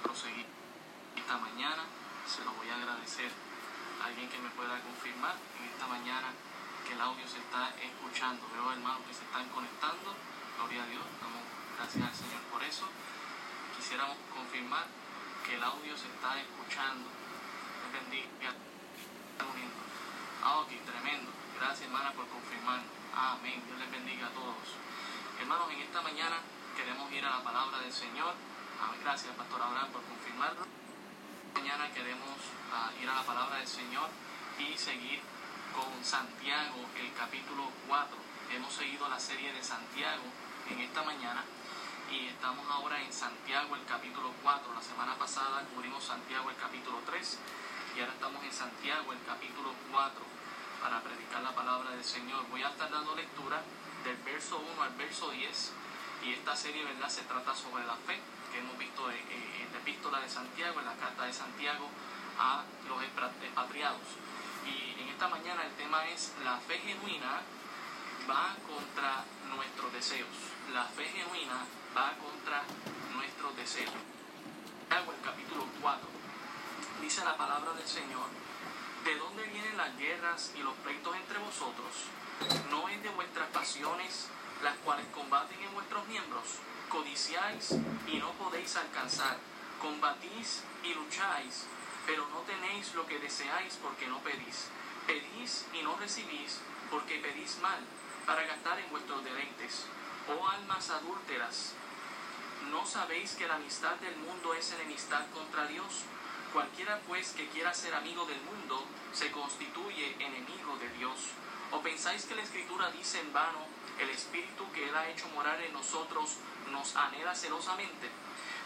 proseguir esta mañana. Se lo voy a agradecer alguien que me pueda confirmar en esta mañana que el audio se está escuchando. Veo hermanos que se están conectando. Gloria a Dios. Gracias al Señor por eso. Quisiéramos confirmar que el audio se está escuchando. Les bendiga. Ah, ok, tremendo. Gracias, hermana, por confirmar. Amén. Dios les bendiga a todos. Hermanos, en esta mañana queremos ir a la palabra del Señor. Gracias, Pastor Abraham, por confirmarlo. Mañana queremos ah, ir a la palabra del Señor y seguir con Santiago, el capítulo 4. Hemos seguido la serie de Santiago en esta mañana y estamos ahora en Santiago, el capítulo 4. La semana pasada cubrimos Santiago, el capítulo 3 y ahora estamos en Santiago, el capítulo 4, para predicar la palabra del Señor. Voy a estar dando lectura del verso 1 al verso 10 y esta serie, ¿verdad?, se trata sobre la fe que hemos visto en, en la epístola de Santiago, en la carta de Santiago a los expatriados. Y en esta mañana el tema es la fe genuina va contra nuestros deseos. La fe genuina va contra nuestros deseos. Santiago, el capítulo 4, dice la palabra del Señor, ¿de dónde vienen las guerras y los pleitos entre vosotros? ¿No es de vuestras pasiones las cuales combaten en vuestros miembros? Codiciáis y no podéis alcanzar, combatís y lucháis, pero no tenéis lo que deseáis porque no pedís. Pedís y no recibís porque pedís mal, para gastar en vuestros deleites. Oh almas adúlteras, ¿no sabéis que la amistad del mundo es enemistad contra Dios? Cualquiera pues que quiera ser amigo del mundo se constituye enemigo de Dios. ¿O pensáis que la Escritura dice en vano, el Espíritu que Él ha hecho morar en nosotros nos anhela celosamente?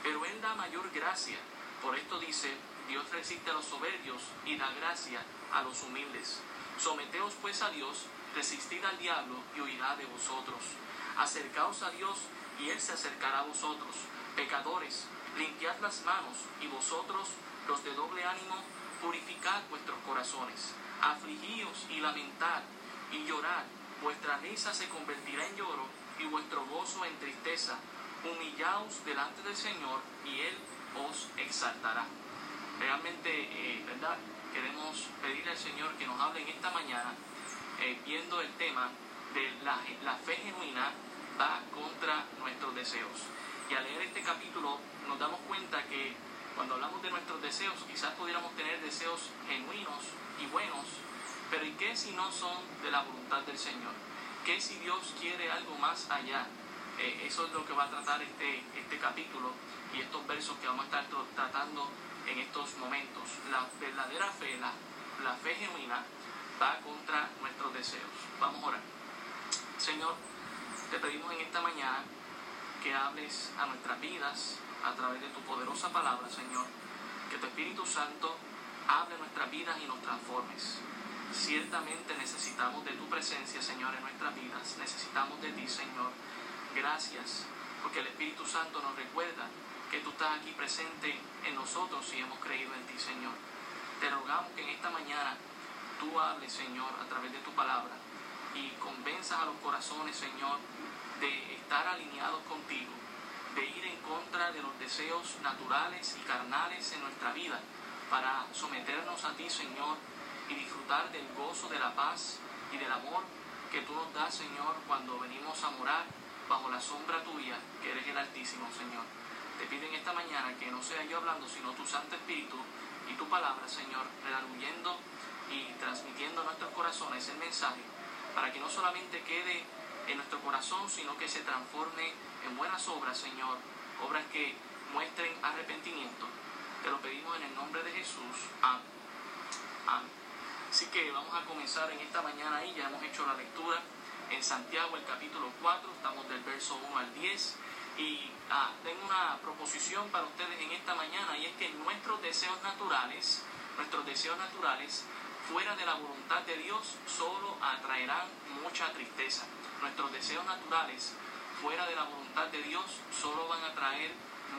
Pero Él da mayor gracia. Por esto dice, Dios resiste a los soberbios y da gracia a los humildes. Someteos pues a Dios, resistid al diablo y huirá de vosotros. Acercaos a Dios y Él se acercará a vosotros. Pecadores, limpiad las manos y vosotros, los de doble ánimo, purificad vuestros corazones. Afligíos y lamentad y llorad. Vuestra risa se convertirá en lloro y vuestro gozo en tristeza. Humillaos delante del Señor y Él os exaltará. Realmente, eh, ¿verdad? Queremos pedirle al Señor que nos hable en esta mañana, eh, viendo el tema de la, la fe genuina va contra nuestros deseos. Y al leer este capítulo nos damos cuenta que cuando hablamos de nuestros deseos, quizás pudiéramos tener deseos genuinos y buenos, pero ¿y qué si no son de la voluntad del Señor? ¿Qué si Dios quiere algo más allá? Eh, eso es lo que va a tratar este, este capítulo y estos versos que vamos a estar tratando en estos momentos. La verdadera fe, la, la fe genuina, va contra nuestros deseos. Vamos a orar. Señor, te pedimos en esta mañana que hables a nuestras vidas a través de tu poderosa palabra, Señor. Que tu Espíritu Santo hable nuestras vidas y nos transformes. Ciertamente necesitamos de tu presencia, Señor, en nuestras vidas. Necesitamos de ti, Señor. Gracias, porque el Espíritu Santo nos recuerda que tú estás aquí presente en nosotros y hemos creído en ti, Señor. Te rogamos que en esta mañana tú hables, Señor, a través de tu palabra y convenzas a los corazones, Señor, de estar alineados contigo, de ir en contra de los deseos naturales y carnales en nuestra vida, para someternos a ti, Señor, y disfrutar del gozo, de la paz y del amor que tú nos das, Señor, cuando venimos a morar bajo la sombra tuya, que eres el Altísimo, Señor. Te pido en esta mañana que no sea yo hablando, sino tu Santo Espíritu y tu palabra, Señor, redarguyendo y transmitiendo a nuestros corazones el mensaje, para que no solamente quede en nuestro corazón, sino que se transforme en buenas obras, Señor, obras que muestren arrepentimiento. Te lo pedimos en el nombre de Jesús. Amén. Amén. Así que vamos a comenzar en esta mañana y ya hemos hecho la lectura en Santiago, el capítulo 4, estamos del verso 1 al 10. Y ah, tengo una proposición para ustedes en esta mañana y es que nuestros deseos naturales, nuestros deseos naturales fuera de la voluntad de Dios solo atraerán mucha tristeza. Nuestros deseos naturales fuera de la voluntad de Dios solo van a traer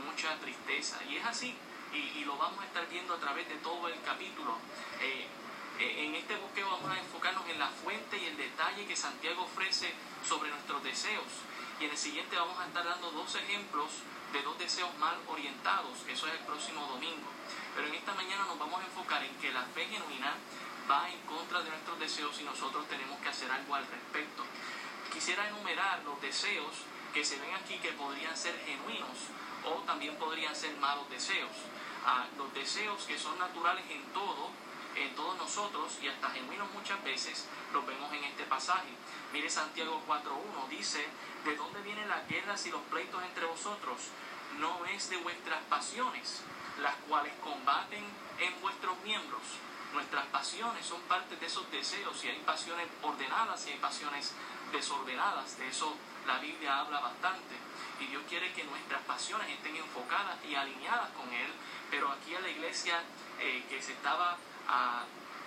mucha tristeza. Y es así, y, lo vamos a estar viendo a través de todo el capítulo. Eh, en este bosqueo vamos a enfocarnos en la fuente y el detalle que Santiago ofrece sobre nuestros deseos. Y en el siguiente vamos a estar dando dos ejemplos de dos deseos mal orientados, eso es el próximo domingo. Pero en esta mañana nos vamos a enfocar en que la fe genuina va en contra de nuestros deseos y nosotros tenemos que hacer algo al respecto. Quisiera enumerar los deseos que se ven aquí que podrían ser genuinos o también podrían ser malos deseos. Ah, los deseos que son naturales en todo, en todos nosotros y hasta genuinos muchas veces, los vemos en este pasaje. Mire Santiago 4.1, dice, ¿de dónde vienen las guerras y los pleitos entre vosotros? No es de vuestras pasiones, las cuales combaten en vuestros miembros. Nuestras pasiones son parte de esos deseos y hay pasiones ordenadas y hay pasiones desordenadas. De eso la Biblia habla bastante. Y Dios quiere que nuestras pasiones estén enfocadas y alineadas con Él. Pero aquí a la iglesia eh, que se estaba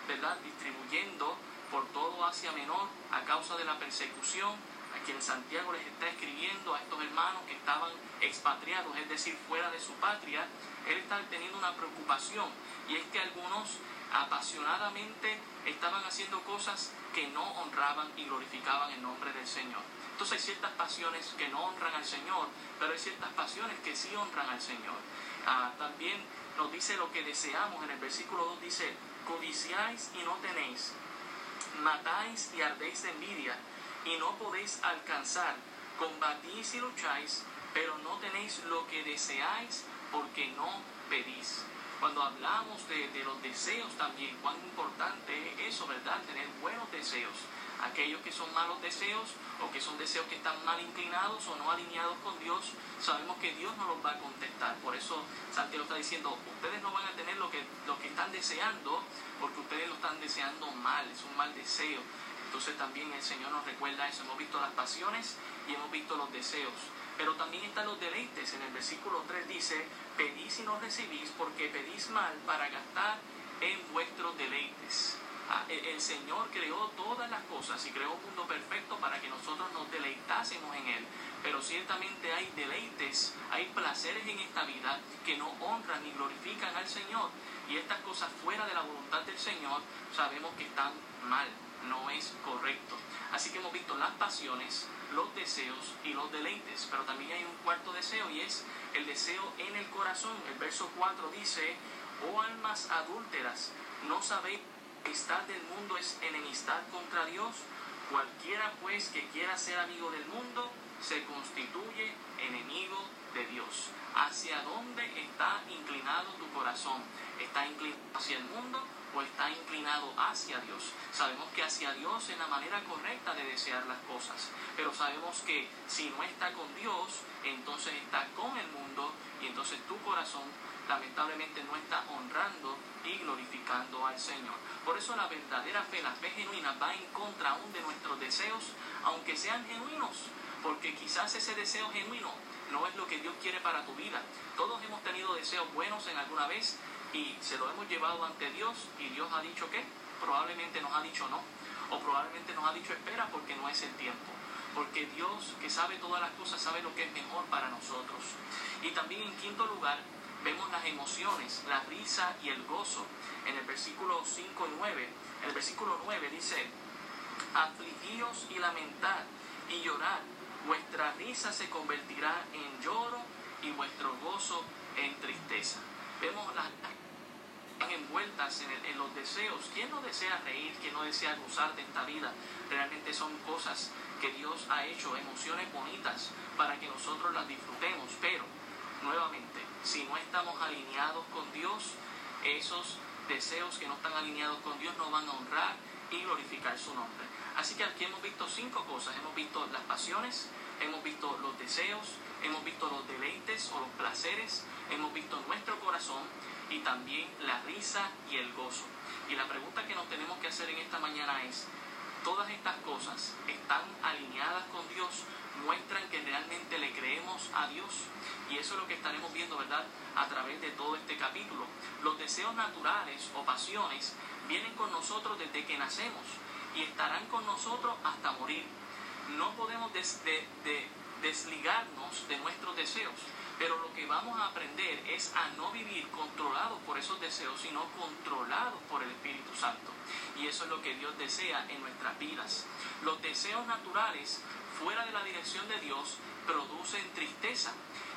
¿verdad? distribuyendo por todo Asia Menor a causa de la persecución, a quien Santiago les está escribiendo a estos hermanos que estaban expatriados, es decir, fuera de su patria, él está teniendo una preocupación y es que algunos apasionadamente estaban haciendo cosas que no honraban y glorificaban el nombre del Señor. Entonces hay ciertas pasiones que no honran al Señor, pero hay ciertas pasiones que sí honran al Señor. Ah, también nos dice lo que deseamos en el versículo 2, dice, codiciáis y no tenéis, matáis y ardéis de envidia y no podéis alcanzar, combatís y lucháis, pero no tenéis lo que deseáis porque no pedís. Cuando hablamos de, de, los deseos también, cuán importante es eso, ¿verdad? Tener buenos deseos. Aquellos que son malos deseos o que son deseos que están mal inclinados o no alineados con Dios, sabemos que Dios no los va a contestar. Por eso Santiago está diciendo, ustedes no van a tener lo que, lo que están deseando porque ustedes lo están deseando mal, es un mal deseo. Entonces también el Señor nos recuerda eso. Hemos visto las pasiones y hemos visto los deseos. Pero también están los deleites. En el versículo 3 dice, pedís y no recibís porque pedís mal para gastar en vuestros deleites. Ah, el Señor creó todas las cosas y creó un mundo perfecto para que nosotros nos deleitásemos en Él. Pero ciertamente hay deleites, hay placeres en esta vida que no honran ni glorifican al Señor. Y estas cosas fuera de la voluntad del Señor sabemos que están mal, no es correcto. Así que hemos visto las pasiones, los deseos y los deleites. Pero también hay un cuarto deseo y es el deseo en el corazón. El verso 4 dice, oh almas adúlteras, no sabéis amistad del mundo es enemistad contra Dios. Cualquiera pues que quiera ser amigo del mundo se constituye enemigo de Dios. ¿Hacia dónde está inclinado tu corazón? ¿Está inclinado hacia el mundo o está inclinado hacia Dios? Sabemos que hacia Dios es la manera correcta de desear las cosas, pero sabemos que si no está con Dios, entonces está con el mundo y entonces tu corazón lamentablemente no está honrando y glorificando al Señor. Por eso la verdadera fe, la fe genuina, va en contra aún de nuestros deseos, aunque sean genuinos, porque quizás ese deseo genuino no es lo que Dios quiere para tu vida. Todos hemos tenido deseos buenos en alguna vez y se lo hemos llevado ante Dios y Dios ha dicho que probablemente nos ha dicho no, o probablemente nos ha dicho espera porque no es el tiempo. Porque Dios, que sabe todas las cosas, sabe lo que es mejor para nosotros. Y también en quinto lugar, vemos las emociones, la risa y el gozo. En el versículo 5 y 9, el versículo 9 dice, afligíos y lamentad y llorad, vuestra risa se convertirá en lloro y vuestro gozo en tristeza. Vemos las envueltas en, en, los deseos. ¿Quién no desea reír? ¿Quién no desea gozar de esta vida? Realmente son cosas que Dios ha hecho, emociones bonitas para que nosotros las disfrutemos. Pero, nuevamente, si no estamos alineados con Dios, esos deseos que no están alineados con Dios no van a honrar y glorificar su nombre. Así que aquí hemos visto cinco cosas. Hemos visto las pasiones, hemos visto los deseos, hemos visto los deleites o los placeres, hemos visto nuestro corazón y también la risa y el gozo. Y la pregunta que nos tenemos que hacer en esta mañana es, ¿todas estas cosas están alineadas con Dios? ¿Muestran que realmente le creemos a Dios? Y eso es lo que estaremos viendo, ¿verdad? A través de todo este capítulo. Los deseos naturales o pasiones vienen con nosotros desde que nacemos y estarán con nosotros hasta morir. No podemos desligarnos de nuestros deseos, pero lo que vamos a aprender es a no vivir controlados por esos deseos, sino controlados por el Espíritu Santo. Y eso es lo que Dios desea en nuestras vidas. Los deseos naturales fuera de la dirección de Dios producen tristeza.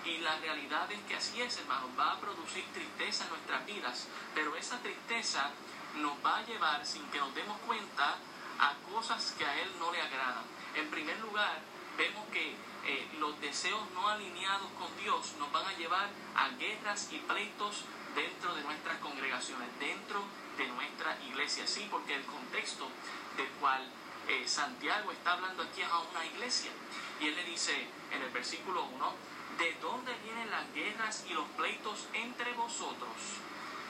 Y la realidad es que así es, hermano, va a producir tristeza en nuestras vidas, pero esa tristeza nos va a llevar, sin que nos demos cuenta, a cosas que a Él no le agradan. En primer lugar, vemos que eh, los deseos no alineados con Dios nos van a llevar a guerras y pleitos dentro de nuestras congregaciones, dentro de nuestra iglesia. Sí, porque el contexto del cual eh, Santiago está hablando aquí a una iglesia. Y él le dice en el versículo 1, ¿de dónde vienen las guerras y los pleitos entre vosotros?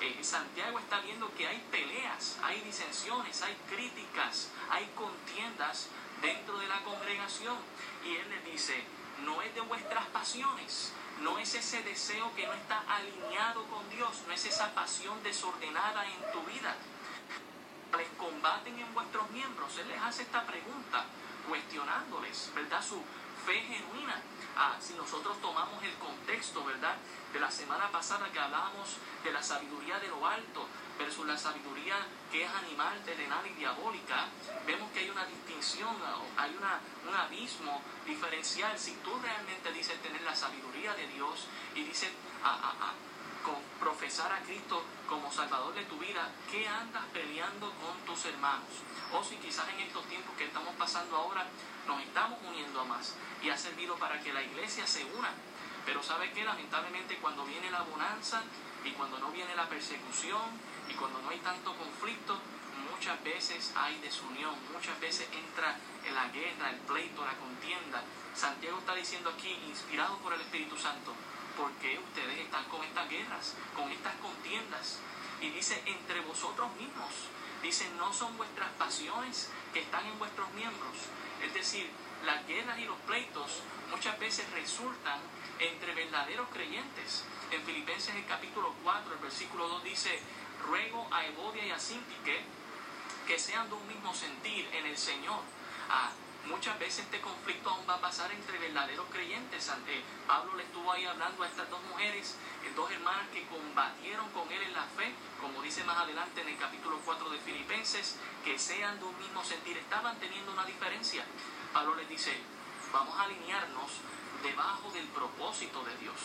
Eh, Santiago está viendo que hay peleas, hay disensiones, hay críticas, hay contiendas dentro de la congregación. Y él le dice, no es de vuestras pasiones, no es ese deseo que no está alineado con Dios, no es esa pasión desordenada en tu vida. Les combaten en vuestros miembros. Él les hace esta pregunta, cuestionándoles, ¿verdad? Su fe genuina. Ah, si nosotros tomamos el contexto, ¿verdad? De la semana pasada que hablábamos de la sabiduría de lo alto versus la sabiduría que es animal, terrenal y diabólica, vemos que hay una distinción, hay una, un abismo diferencial. Si tú realmente dices tener la sabiduría de Dios y dices a, con profesar a Cristo como Salvador de tu vida, ¿qué andas peleando con tus hermanos? O si quizás en estos tiempos que estamos pasando ahora nos estamos uniendo a más y ha servido para que la iglesia se una. Pero ¿sabe qué? Lamentablemente cuando viene la bonanza y cuando no viene la persecución y cuando no hay tanto conflicto, muchas veces hay desunión, muchas veces entra en la guerra, el pleito, la contienda. Santiago está diciendo aquí, inspirado por el Espíritu Santo, ¿por qué ustedes están con estas guerras, con estas contiendas? Y dice, entre vosotros mismos. Dice, no son vuestras pasiones que están en vuestros miembros. Es decir, las guerras y los pleitos muchas veces resultan entre verdaderos creyentes. En Filipenses el capítulo 4, el versículo 2 dice, ruego a Evodia y a Sintique que sean de un mismo sentir en el Señor. Ah, muchas veces este conflicto aún va a pasar entre verdaderos creyentes. Pablo le estuvo ahí hablando a estas dos mujeres, eh, dos hermanas que combatieron con él en la fe, como dice más adelante en el capítulo 4 de Filipenses, que sean de un mismo sentir. Estaban teniendo una diferencia. Pablo les dice, vamos a alinearnos debajo del propósito de Dios.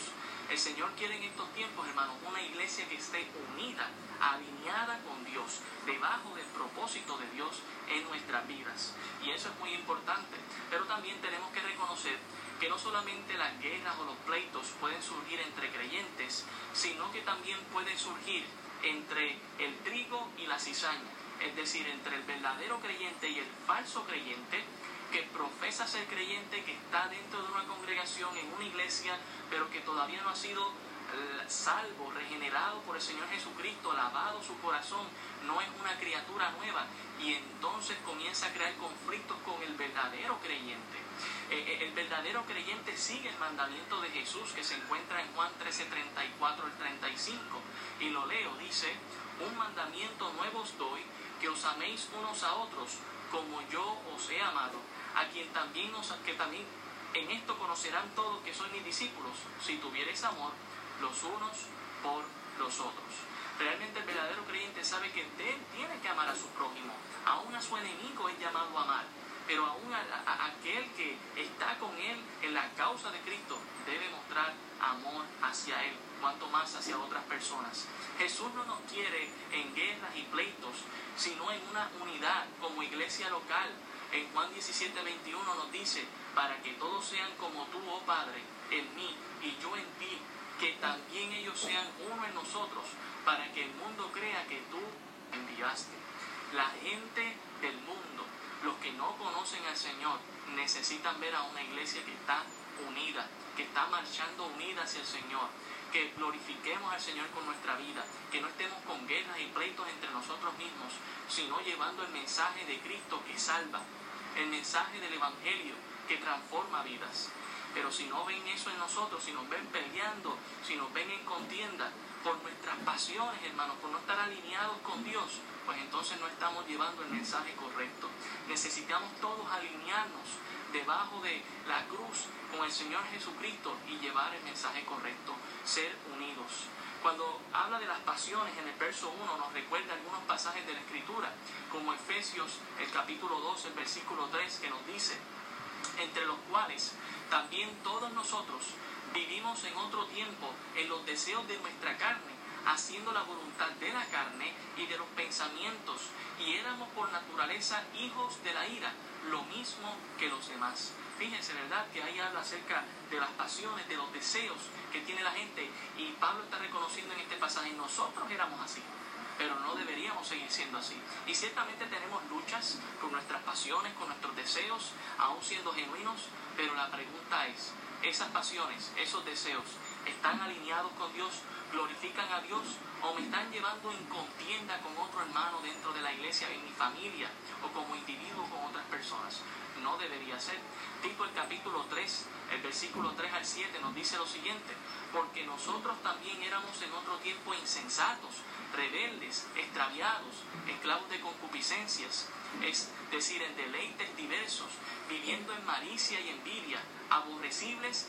El Señor quiere en estos tiempos, hermanos, una iglesia que esté unida, alineada con Dios, debajo del propósito de Dios en nuestras vidas. Y eso es muy importante. Pero también tenemos que reconocer que no solamente las guerras o los pleitos pueden surgir entre creyentes, sino que también pueden surgir entre el trigo y la cizaña. Es decir, entre el verdadero creyente y el falso creyente, que profesa ser creyente, que está dentro de una congregación, en una iglesia, pero que todavía no ha sido eh, salvo, regenerado por el Señor Jesucristo, lavado su corazón, no es una criatura nueva y entonces comienza a crear conflictos con el verdadero creyente. Eh, eh, el verdadero creyente sigue el mandamiento de Jesús que se encuentra en Juan 13, 34 al 35 y lo leo, dice, un mandamiento nuevo os doy, que os améis unos a otros como yo os he amado a quien también nos, que también en esto conocerán todos que sois mis discípulos, si tuvierais amor los unos por los otros. Realmente el verdadero creyente sabe que él tiene que amar a su prójimo, aún a su enemigo es llamado a amar, pero aún a, aquel que está con él en la causa de Cristo debe mostrar amor hacia él, cuanto más hacia otras personas. Jesús no nos quiere en guerras y pleitos, sino en una unidad como iglesia local, en Juan 17, 21 nos dice, para que todos sean como tú, oh Padre, en mí y yo en ti, que también ellos sean uno en nosotros, para que el mundo crea que tú enviaste. La gente del mundo, los que no conocen al Señor, necesitan ver a una iglesia que está unida, que está marchando unida hacia el Señor, que glorifiquemos al Señor con nuestra vida, que no estemos con guerras y pleitos entre nosotros mismos, sino llevando el mensaje de Cristo que salva, el mensaje del Evangelio que transforma vidas. Pero si no ven eso en nosotros, si nos ven peleando, si nos ven en contienda por nuestras pasiones, hermanos, por no estar alineados con Dios, pues entonces no estamos llevando el mensaje correcto. Necesitamos todos alinearnos debajo de la cruz con el Señor Jesucristo y llevar el mensaje correcto, ser unidos. Cuando habla de las pasiones en el verso 1 nos recuerda algunos pasajes de la Escritura, como Efesios el capítulo 2, el versículo 3, que nos dice, entre los cuales también todos nosotros vivimos en otro tiempo en los deseos de nuestra carne, haciendo la voluntad de la carne y de los pensamientos, y éramos por naturaleza hijos de la ira, lo mismo que los demás. Fíjense, ¿verdad? Que ahí habla acerca de las pasiones, de los deseos que tiene la gente, y Pablo está reconociendo en este pasaje, nosotros éramos así pero no deberíamos seguir siendo así. Y ciertamente tenemos luchas con nuestras pasiones, con nuestros deseos, aún siendo genuinos, pero la pregunta es, ¿esas pasiones, esos deseos, están alineados con Dios, glorifican a Dios o me están llevando en contienda con otro hermano dentro de la iglesia, en mi familia o como individuo con otras personas? No debería ser. Tipo el capítulo 3, el versículo 3 al 7 nos dice lo siguiente, porque nosotros también éramos en otro tiempo insensatos rebeldes, extraviados, esclavos de concupiscencias, es decir, en deleites diversos, viviendo en malicia y envidia, aborrecibles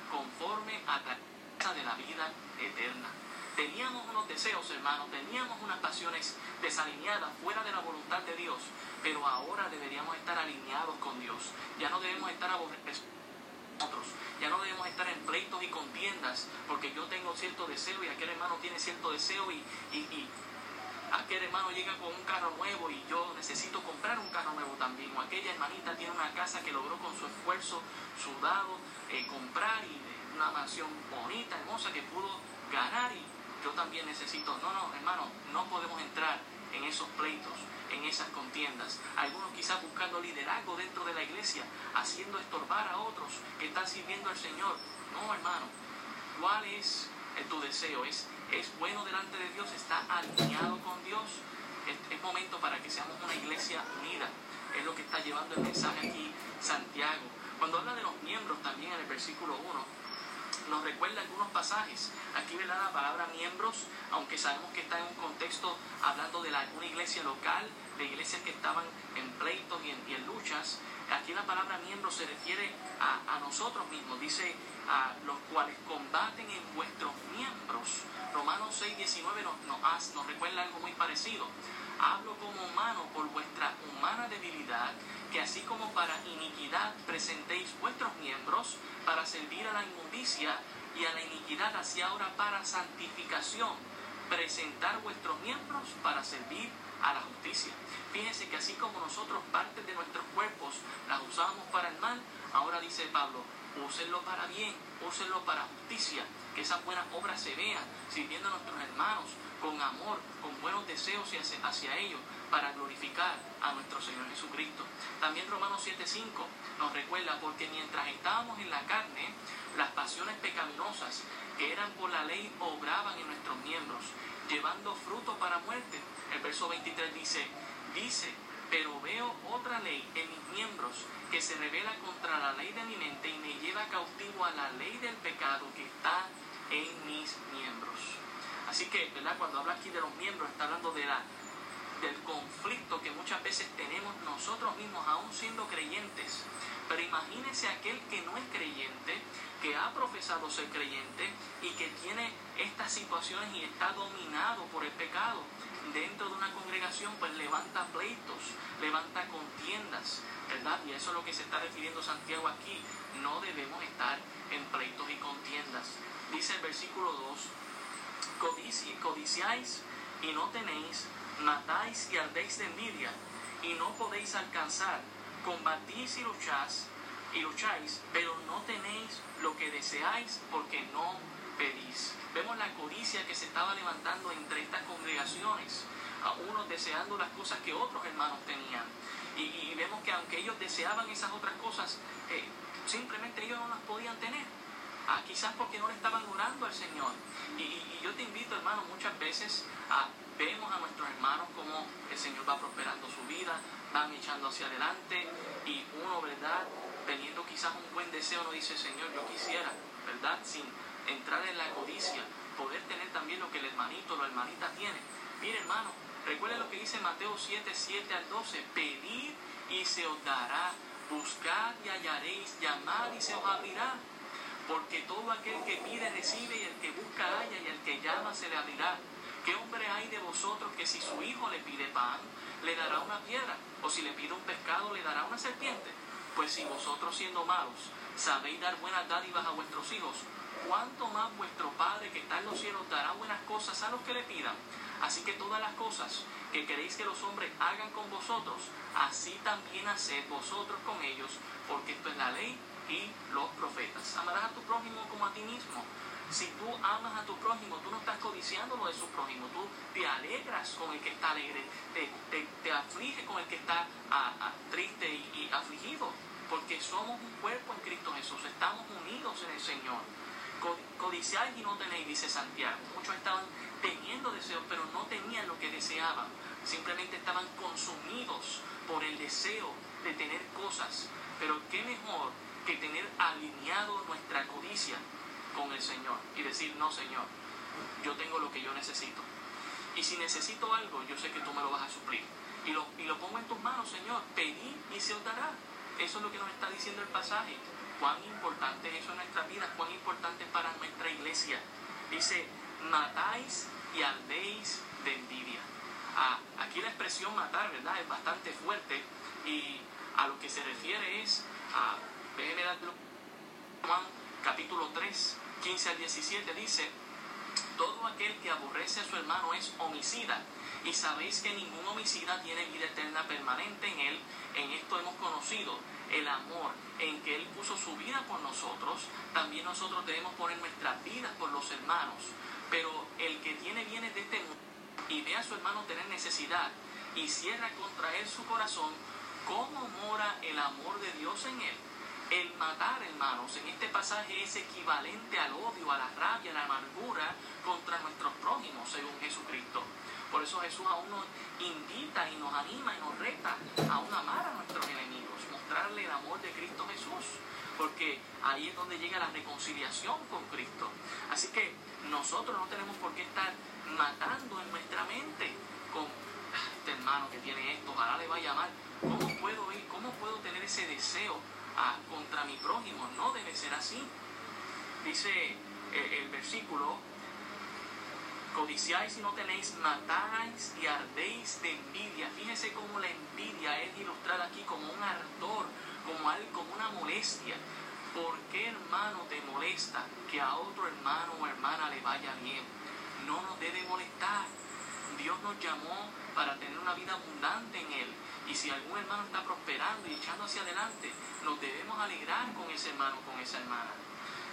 conforme a la de la vida eterna. Teníamos unos deseos, hermanos, teníamos unas pasiones desalineadas fuera de la voluntad de Dios, pero ahora deberíamos estar alineados con Dios. Ya no debemos estar aborrecidos nosotros. Ya no debemos estar en pleitos y contiendas, porque yo tengo cierto deseo y aquel hermano tiene cierto deseo y, y, aquel hermano llega con un carro nuevo y yo necesito comprar un carro nuevo también. O aquella hermanita tiene una casa que logró con su esfuerzo sudado eh, comprar y una mansión bonita, hermosa que pudo ganar y yo también necesito. No, no, hermano, no podemos entrar en esos pleitos, en esas contiendas. Algunos quizás buscando liderazgo dentro de la iglesia, haciendo estorbar a otros que están sirviendo al Señor. No, hermano, ¿cuál es tu deseo? ¿Es, ¿Es bueno delante de Dios? ¿Está alineado con Dios? Es, es momento para que seamos una iglesia unida. Es lo que está llevando el mensaje aquí Santiago. Cuando habla de los miembros también en el versículo 1, nos recuerda algunos pasajes. Aquí ve la palabra miembros, aunque sabemos que está en un contexto hablando de una iglesia local, de iglesias que estaban en pleitos y en, luchas. Aquí la palabra miembros se refiere a, nosotros mismos, dice a los cuales combaten en vuestros miembros. Romanos 6, 19 nos, nos, nos recuerda algo muy parecido. Hablo como humano por vuestra humana debilidad, que así como para iniquidad presentéis vuestros miembros para servir a la inmundicia y a la iniquidad, así ahora para santificación, presentar vuestros miembros para servir a la justicia. Fíjense que así como nosotros partes de nuestros cuerpos las usamos para el mal, ahora dice Pablo, úsenlo para bien, úsenlo para justicia, que esas buenas obras se vean, sirviendo a nuestros hermanos con amor, con buenos deseos hacia, hacia ellos, para glorificar a nuestro Señor Jesucristo. También Romanos 7:5 nos recuerda, porque mientras estábamos en la carne, las pasiones pecaminosas que eran por la ley obraban en nuestros miembros, llevando fruto para muerte. El verso 23 dice, dice, pero veo otra ley en mis miembros que se revela contra la ley de mi mente y me lleva cautivo a la ley del pecado que está en mis miembros. Así que, ¿verdad? Cuando habla aquí de los miembros, está hablando de la del conflicto que muchas veces tenemos nosotros mismos, aún siendo creyentes. Pero imagínense aquel que no es creyente, que ha profesado ser creyente y que tiene estas situaciones y está dominado por el pecado. Dentro de una congregación, pues levanta pleitos, levanta contiendas, ¿verdad? Y eso es lo que se está refiriendo Santiago aquí. No debemos estar en pleitos y contiendas. Dice el versículo 2, codiciáis y no tenéis, matáis y ardéis de envidia y no podéis alcanzar, combatís y lucháis, y lucháis, pero no tenéis lo que deseáis porque no pedís. Vemos la codicia que se estaba levantando entre estas congregaciones, a unos deseando las cosas que otros hermanos tenían. Y, vemos que aunque ellos deseaban esas otras cosas, eh, simplemente ellos no las podían tener. Ah, quizás porque no le estaban orando al Señor. Y, y, yo te invito, hermano, muchas veces a vemos a nuestros hermanos como el Señor va prosperando su vida, van echando hacia adelante y uno, ¿verdad? teniendo quizás un buen deseo, no dice, Señor, yo quisiera, ¿verdad? Sin entrar en la codicia, poder tener también lo que el hermanito la hermanita tiene. Mire, hermano, recuerde lo que dice Mateo 7, 7 al 12. Pedid y se os dará. Buscad y hallaréis. Llamad y se os abrirá. Porque todo aquel que pide recibe y el que busca halla y el que llama se le abrirá. ¿Qué hombre hay de vosotros que si su hijo le pide pan, le dará una piedra? ¿O si le pide un pescado, le dará una serpiente? Pues si vosotros siendo malos sabéis dar buenas dádivas a vuestros hijos, ¿cuánto más vuestro Padre que está en los cielos dará buenas cosas a los que le pidan? Así que todas las cosas que queréis que los hombres hagan con vosotros, así también haced vosotros con ellos, porque esto es la ley y los profetas. Amarás a tu prójimo como a ti mismo. Si tú amas a tu prójimo, tú no estás codiciando lo de su prójimo, tú te alegras con el que está alegre, te, te, te aflige con el que está triste y, y afligido, porque somos un cuerpo en Cristo Jesús, estamos unidos en el Señor. Codiciáis y no tenéis, dice Santiago. Muchos estaban teniendo deseos, pero no tenían lo que deseaban. Simplemente estaban consumidos por el deseo de tener cosas. Pero qué mejor que tener alineado nuestra codicia con el Señor y decir, no Señor, yo tengo lo que yo necesito. Y si necesito algo, yo sé que tú me lo vas a suplir. Y lo, y lo pongo en tus manos, Señor. Pedí y se os dará. Eso es lo que nos está diciendo el pasaje. Cuán importante es eso en nuestra vida, cuán importante es para nuestra iglesia. Dice, matáis y ardéis de envidia. Ah, aquí la expresión matar, ¿verdad? Es bastante fuerte y a lo que se refiere es a, Juan capítulo 3, 15 al 17 dice, todo aquel que aborrece a su hermano es homicida y sabéis que ningún homicida tiene vida eterna permanente en él, en esto hemos conocido el amor en que Él puso su vida por nosotros, también nosotros debemos poner nuestras vidas por los hermanos. Pero el que tiene bienes de este mundo y ve a su hermano tener necesidad y cierra contra él su corazón, ¿cómo mora el amor de Dios en él? El matar, hermanos, en este pasaje es equivalente al odio, a la rabia, a la amargura contra nuestros prójimos, según Jesucristo. Por eso Jesús aún nos invita y nos anima y nos reta a un amar a nuestros enemigos, mostrarle el amor de Cristo Jesús, porque ahí es donde llega la reconciliación con Cristo. Así que nosotros no tenemos por qué estar matando en nuestra mente con ah, este hermano que tiene esto, ojalá le vaya mal. ¿Cómo puedo ir? ¿Cómo puedo tener ese deseo ah, contra mi prójimo? No debe ser así. Dice eh, el versículo Codiciáis y no tenéis, matáis y ardéis de envidia. Fíjese cómo la envidia es ilustrada aquí como un ardor, como, algo, como una molestia. ¿Por qué hermano te molesta que a otro hermano o hermana le vaya bien? No nos debe molestar. Dios nos llamó para tener una vida abundante en Él. Y si algún hermano está prosperando y echando hacia adelante, nos debemos alegrar con ese hermano, con esa hermana.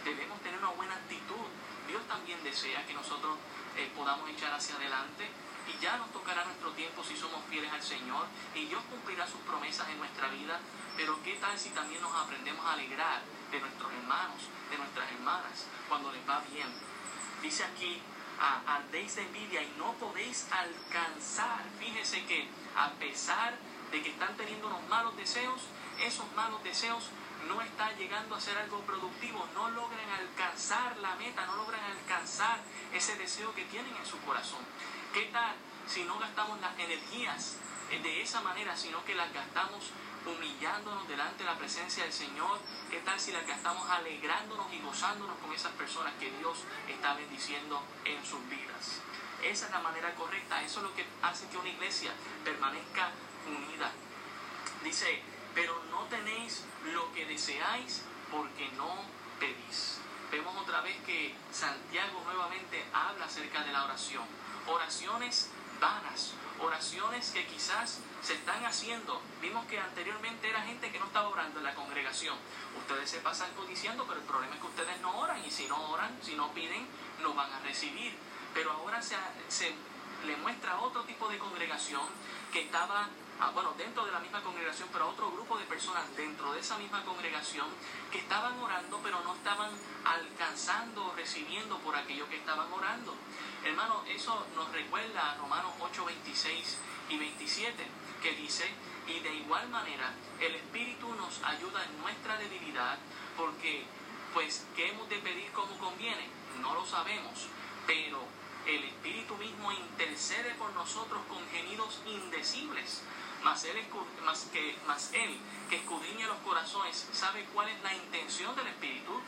Debemos tener una buena actitud. Dios también desea que nosotros eh, podamos echar hacia adelante. Y ya nos tocará nuestro tiempo si somos fieles al Señor y Dios cumplirá sus promesas en nuestra vida. Pero ¿qué tal si también nos aprendemos a alegrar de nuestros hermanos, de nuestras hermanas, cuando les va bien? Dice aquí, ardéis de envidia y no podéis alcanzar. Fíjese que a pesar de que están teniendo unos malos deseos, esos malos deseos no está llegando a ser algo productivo, no logran alcanzar la meta, no logran alcanzar ese deseo que tienen en su corazón. ¿Qué tal si no gastamos las energías de esa manera, sino que las gastamos humillándonos delante de la presencia del Señor? ¿Qué tal si las gastamos alegrándonos y gozándonos con esas personas que Dios está bendiciendo en sus vidas? Esa es la manera correcta, eso es lo que hace que una iglesia permanezca unida. Dice, pero no tenéis lo que deseáis porque no pedís. Vemos otra vez que Santiago nuevamente habla acerca de la oración. Oraciones vanas, oraciones que quizás se están haciendo. Vimos que anteriormente era gente que no estaba orando en la congregación. Ustedes se pasan codiciando, pero el problema es que ustedes no oran y si no oran, si no piden, no van a recibir. Pero ahora se, se le muestra otro tipo de congregación que estaba Ah, bueno, dentro de la misma congregación, pero a otro grupo de personas dentro de esa misma congregación que estaban orando, pero no estaban alcanzando o recibiendo por aquello que estaban orando. Hermano, eso nos recuerda a Romanos 8, 26 y 27, que dice, Y de igual manera, el Espíritu nos ayuda en nuestra debilidad, porque, pues, ¿qué hemos de pedir como conviene? No lo sabemos, pero el Espíritu mismo intercede por nosotros con gemidos indecibles. Mas él, más que, más él, que escudriña los corazones, sabe cuál es la intención del Espíritu,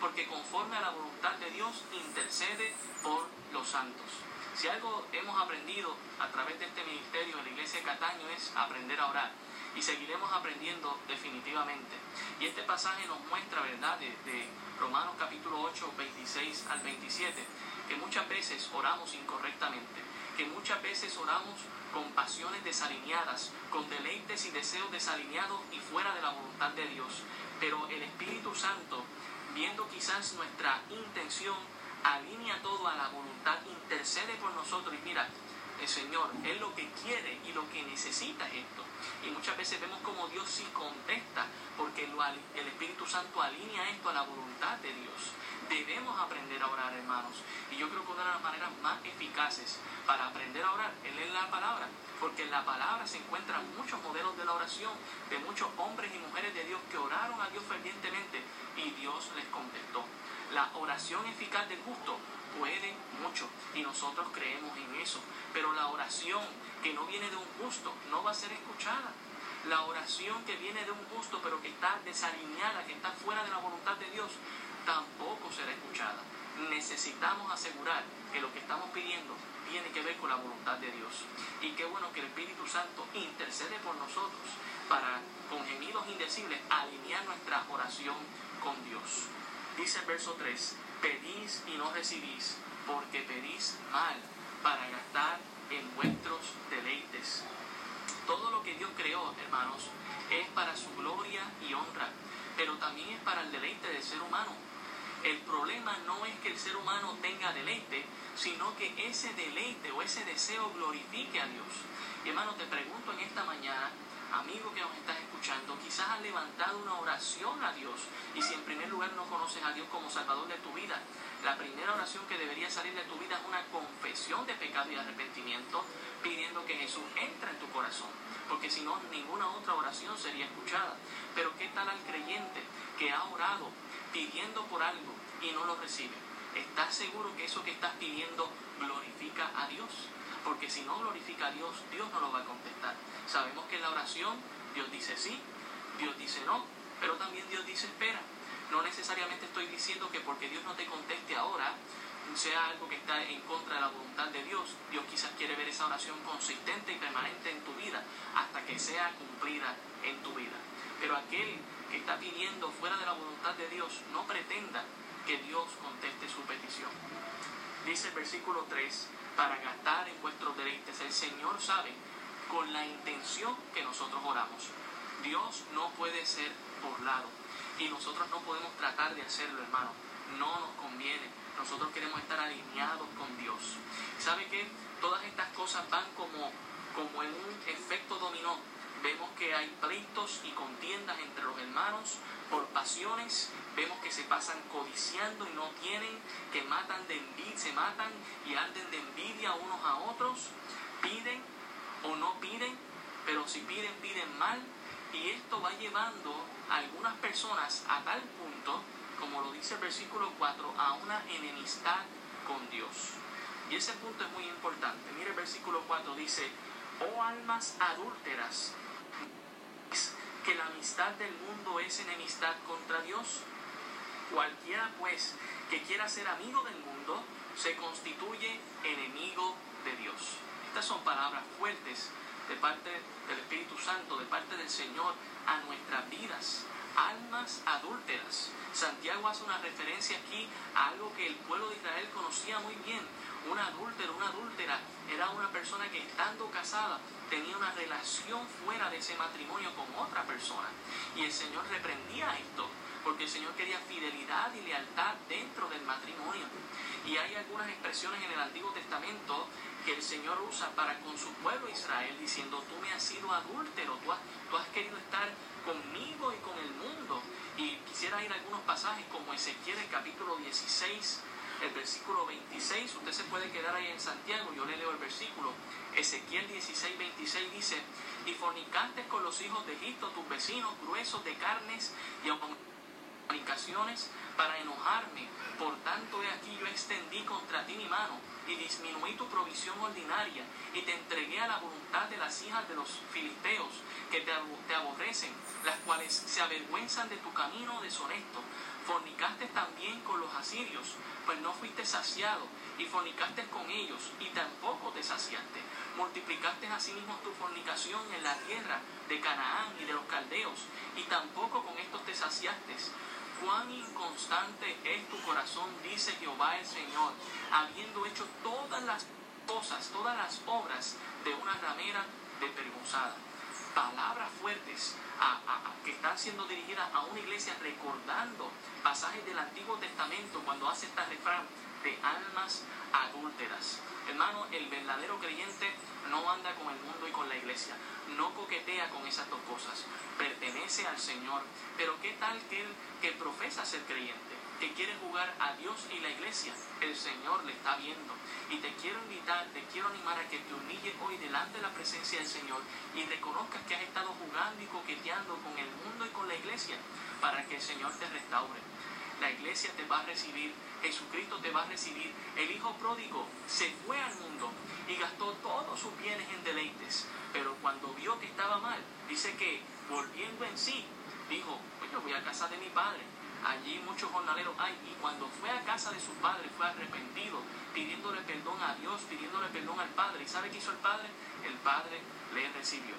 porque conforme a la voluntad de Dios intercede por los santos. Si algo hemos aprendido a través de este ministerio de la iglesia de Cataño es aprender a orar. Y seguiremos aprendiendo definitivamente. Y este pasaje nos muestra, ¿verdad?, de, de Romanos capítulo 8, 26 al 27, que muchas veces oramos incorrectamente, que muchas veces oramos con pasiones desalineadas, con deleites y deseos desalineados y fuera de la voluntad de Dios. Pero el Espíritu Santo, viendo quizás nuestra intención, alinea todo a la voluntad, intercede por nosotros y mira, el Señor, Él lo que quiere y lo que necesita es esto. Y muchas veces vemos como Dios sí contesta, porque el Espíritu Santo alinea esto a la voluntad de Dios. Debemos aprender a orar, hermanos. Y yo creo que una de las maneras más eficaces para aprender a orar es leer la palabra, porque en la palabra se encuentran muchos modelos de la oración, de muchos hombres y mujeres de Dios que oraron a Dios fervientemente y Dios les contestó. La oración eficaz del justo puede mucho y nosotros creemos en eso. Pero la oración que no viene de un justo no va a ser escuchada. La oración que viene de un justo pero que está desalineada, que está fuera de la voluntad de Dios, tampoco será escuchada. Necesitamos asegurar que lo que estamos pidiendo tiene que ver con la voluntad de Dios. Y qué bueno que el Espíritu Santo intercede por nosotros para, con gemidos indecibles, alinear nuestra oración con Dios. Dice el verso 3, pedís y no recibís, porque pedís mal para gastar en vuestros deleites. Todo lo que Dios creó, hermanos, es para su gloria y honra, pero también es para el deleite del ser humano. El problema no es que el ser humano tenga deleite, sino que ese deleite o ese deseo glorifique a Dios. Y hermano, te pregunto en esta mañana, amigo que nos estás escuchando, quizás has levantado una oración a Dios y si en primer lugar no conoces a Dios como Salvador de tu vida, la primera oración que debería salir de tu vida es una confesión de pecado y arrepentimiento pidiendo que Jesús entre en tu corazón, porque si no, ninguna otra oración sería escuchada. Pero ¿qué tal al creyente que ha orado pidiendo por algo y no lo recibe? ¿Estás seguro que eso que estás pidiendo glorifica a Dios? Porque si no glorifica a Dios, Dios no lo va a contestar. Sabemos que en la oración Dios dice sí, Dios dice no, pero también Dios dice espera. No necesariamente estoy diciendo que porque Dios no te conteste ahora, sea algo que está en contra de la voluntad de Dios. Dios quizás quiere ver esa oración consistente y permanente en tu vida hasta que sea cumplida en tu vida. Pero aquel que está pidiendo fuera de la voluntad de Dios, no pretenda que Dios conteste su petición. Dice el versículo 3, para gastar en vuestros deleites. El Señor sabe con la intención que nosotros oramos. Dios no puede ser burlado y nosotros no podemos tratar de hacerlo, hermano. No nos conviene. Nosotros queremos estar alineados con Dios. ¿Sabe qué? Todas estas cosas van como, como en un efecto dominó. Vemos que hay pleitos y contiendas entre los hermanos por pasiones, vemos que se pasan codiciando y no tienen, que matan de envidia, se matan y arden de envidia unos a otros, piden o no piden, pero si piden, piden mal, y esto va llevando a algunas personas a tal punto, como lo dice el versículo 4, a una enemistad con Dios. Y ese punto es muy importante. Mire el versículo 4 dice, oh almas adúlteras, que la amistad del mundo es enemistad contra Dios. Cualquiera pues que quiera ser amigo del mundo se constituye enemigo de Dios. Estas son palabras fuertes de parte del Espíritu Santo, de parte del Señor a nuestras vidas. Almas adúlteras. Santiago hace una referencia aquí a algo que el pueblo de Israel conocía muy bien. Un adúltero, una adúltera, era una persona que estando casada tenía una relación fuera de ese matrimonio con otra persona. Y el Señor reprendía esto, porque el Señor quería fidelidad y lealtad dentro del matrimonio. Y hay algunas expresiones en el Antiguo Testamento que el Señor usa para con su pueblo Israel, diciendo, tú me has sido adúltero, tú has, tú has querido estar conmigo y con el mundo. Y quisiera ir a algunos pasajes como Ezequiel el capítulo 16, el versículo 26, usted se puede quedar ahí en Santiago, yo le leo el versículo, Ezequiel 16, 26 dice, y fornicaste con los hijos de Egipto, tus vecinos gruesos de carnes y fornicaciones para enojarme. Por tanto, he aquí yo extendí contra ti mi mano y disminuí tu provisión ordinaria y te entregué a la voluntad de las hijas de los filisteos que te, aborrecen, las cuales se avergüenzan de tu camino deshonesto. Fornicaste también con los asirios, pues no fuiste saciado, y fornicaste con ellos, y tampoco te saciaste. Multiplicaste asimismo tu fornicación en la tierra de Canaán y de los caldeos, y tampoco con estos te saciaste cuán inconstante es tu corazón, dice Jehová el Señor, habiendo hecho todas las cosas, todas las obras de una ramera desvergonzada. Palabras fuertes que están siendo dirigidas a una iglesia recordando pasajes del Antiguo Testamento cuando hace esta refrán de almas adúlteras. Hermano, el verdadero creyente no anda con el mundo y con la iglesia, no coquetea con esas dos cosas, pertenece al Señor. Pero ¿qué tal que que profesa ser creyente, que quiere jugar a Dios y la iglesia? El Señor le está viendo. Y te quiero invitar, te quiero animar a que te humilles hoy delante de la presencia del Señor y reconozcas que has estado jugando y coqueteando con el mundo y con la iglesia para que el Señor te restaure. La iglesia te va a recibir, Jesucristo te va a recibir. El Hijo pródigo se fue al mundo y gastó todos sus bienes en deleites. Pero cuando vio que estaba mal, dice que volviendo en sí, dijo, pues voy a casa de mi padre. Allí muchos jornaleros hay. Y cuando fue a casa de su padre, fue arrepentido, pidiéndole perdón a Dios, pidiéndole perdón al padre. ¿Y sabe qué hizo el padre? El padre le recibió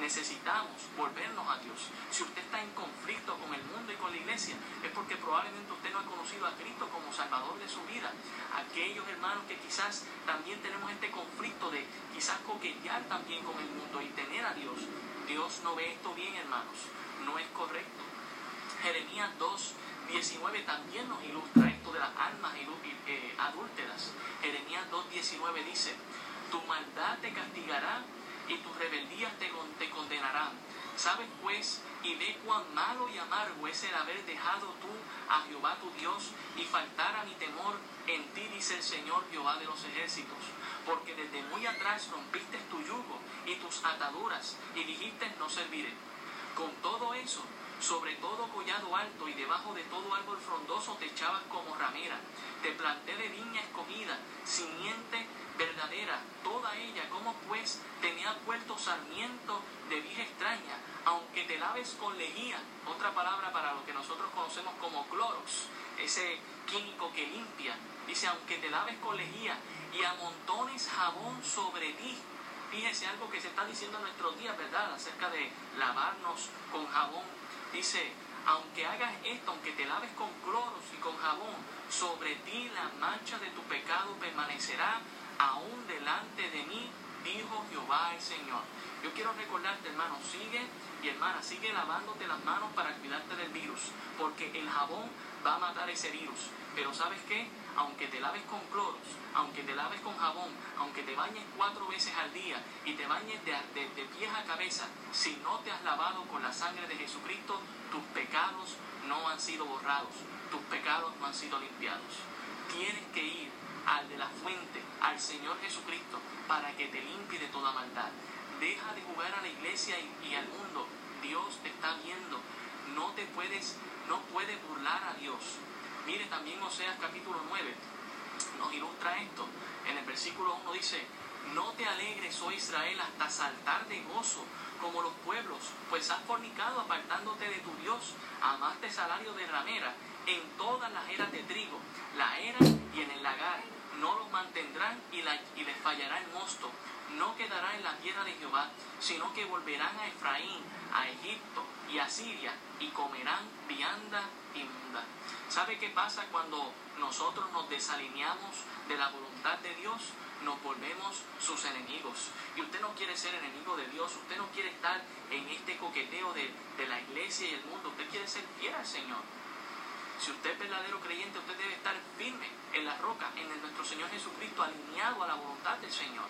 necesitamos volvernos a Dios. Si usted está en conflicto con el mundo y con la iglesia, es porque probablemente usted no ha conocido a Cristo como Salvador de su vida. Aquellos hermanos que quizás también tenemos este conflicto de quizás coquetear también con el mundo y tener a Dios. Dios no ve esto bien, hermanos. No es correcto. Jeremías 2, 19 también nos ilustra esto de las almas eh, adúlteras. Jeremías 2, 19 dice, tu maldad te castigará y tus rebeldías te, condenarán. Sabes pues y ve cuán malo y amargo es el haber dejado tú a Jehová tu Dios y faltar a mi temor en ti, dice el Señor Jehová de los ejércitos. Porque desde muy atrás rompiste tu yugo y tus ataduras y dijiste no serviré. Con todo eso, sobre todo collado alto y debajo de todo árbol frondoso te echabas como ramera. Te planté de viña escogida, simiente verdadera, toda ella, como pues tenía puerto sarmiento de vieja extraña, aunque te laves con lejía, otra palabra para lo que nosotros conocemos como cloros, ese químico que limpia, dice, aunque te laves con lejía y amontones jabón sobre ti, fíjese algo que se está diciendo en nuestros días, ¿verdad? Acerca de lavarnos con jabón. Dice, aunque hagas esto, aunque te laves con cloros y con jabón, sobre ti la mancha de tu pecado permanecerá aún delante de mí, dijo Jehová el Señor. Yo quiero recordarte, hermano, sigue y hermana, sigue lavándote las manos para cuidarte del virus, porque el jabón va a matar ese virus. Pero ¿sabes qué? Aunque te laves con cloros, aunque te laves con jabón, aunque te bañes cuatro veces al día y te bañes de, de, de pies a cabeza, si no te has lavado con la sangre de Jesucristo, tus pecados no han sido borrados, tus pecados no han sido limpiados. Tienes que ir al de la fuente, al Señor Jesucristo, para que te limpie de toda maldad. Deja de jugar a la iglesia y, al mundo. Dios te está viendo. No te puedes, no puedes burlar a Dios. Mire también Oseas capítulo 9 nos ilustra esto. En el versículo 1 dice, no te alegres, oh Israel, hasta saltar de gozo como los pueblos, pues has fornicado apartándote de tu Dios, amaste salario de ramera en todas las eras de trigo, la era y en el lagar. No los mantendrán y, les fallará el mosto. No quedará en la tierra de Jehová, sino que volverán a Efraín, a Egipto y a Siria y comerán vianda inmunda. ¿Sabe qué pasa cuando nosotros nos desalineamos de la voluntad de Dios? Nos volvemos sus enemigos. Y usted no quiere ser enemigo de Dios, usted no quiere estar en este coqueteo de, de la iglesia y el mundo, usted quiere ser fiel al Señor. Si usted es verdadero creyente, usted debe estar firme en la roca, en nuestro Señor Jesucristo, alineado a la voluntad del Señor.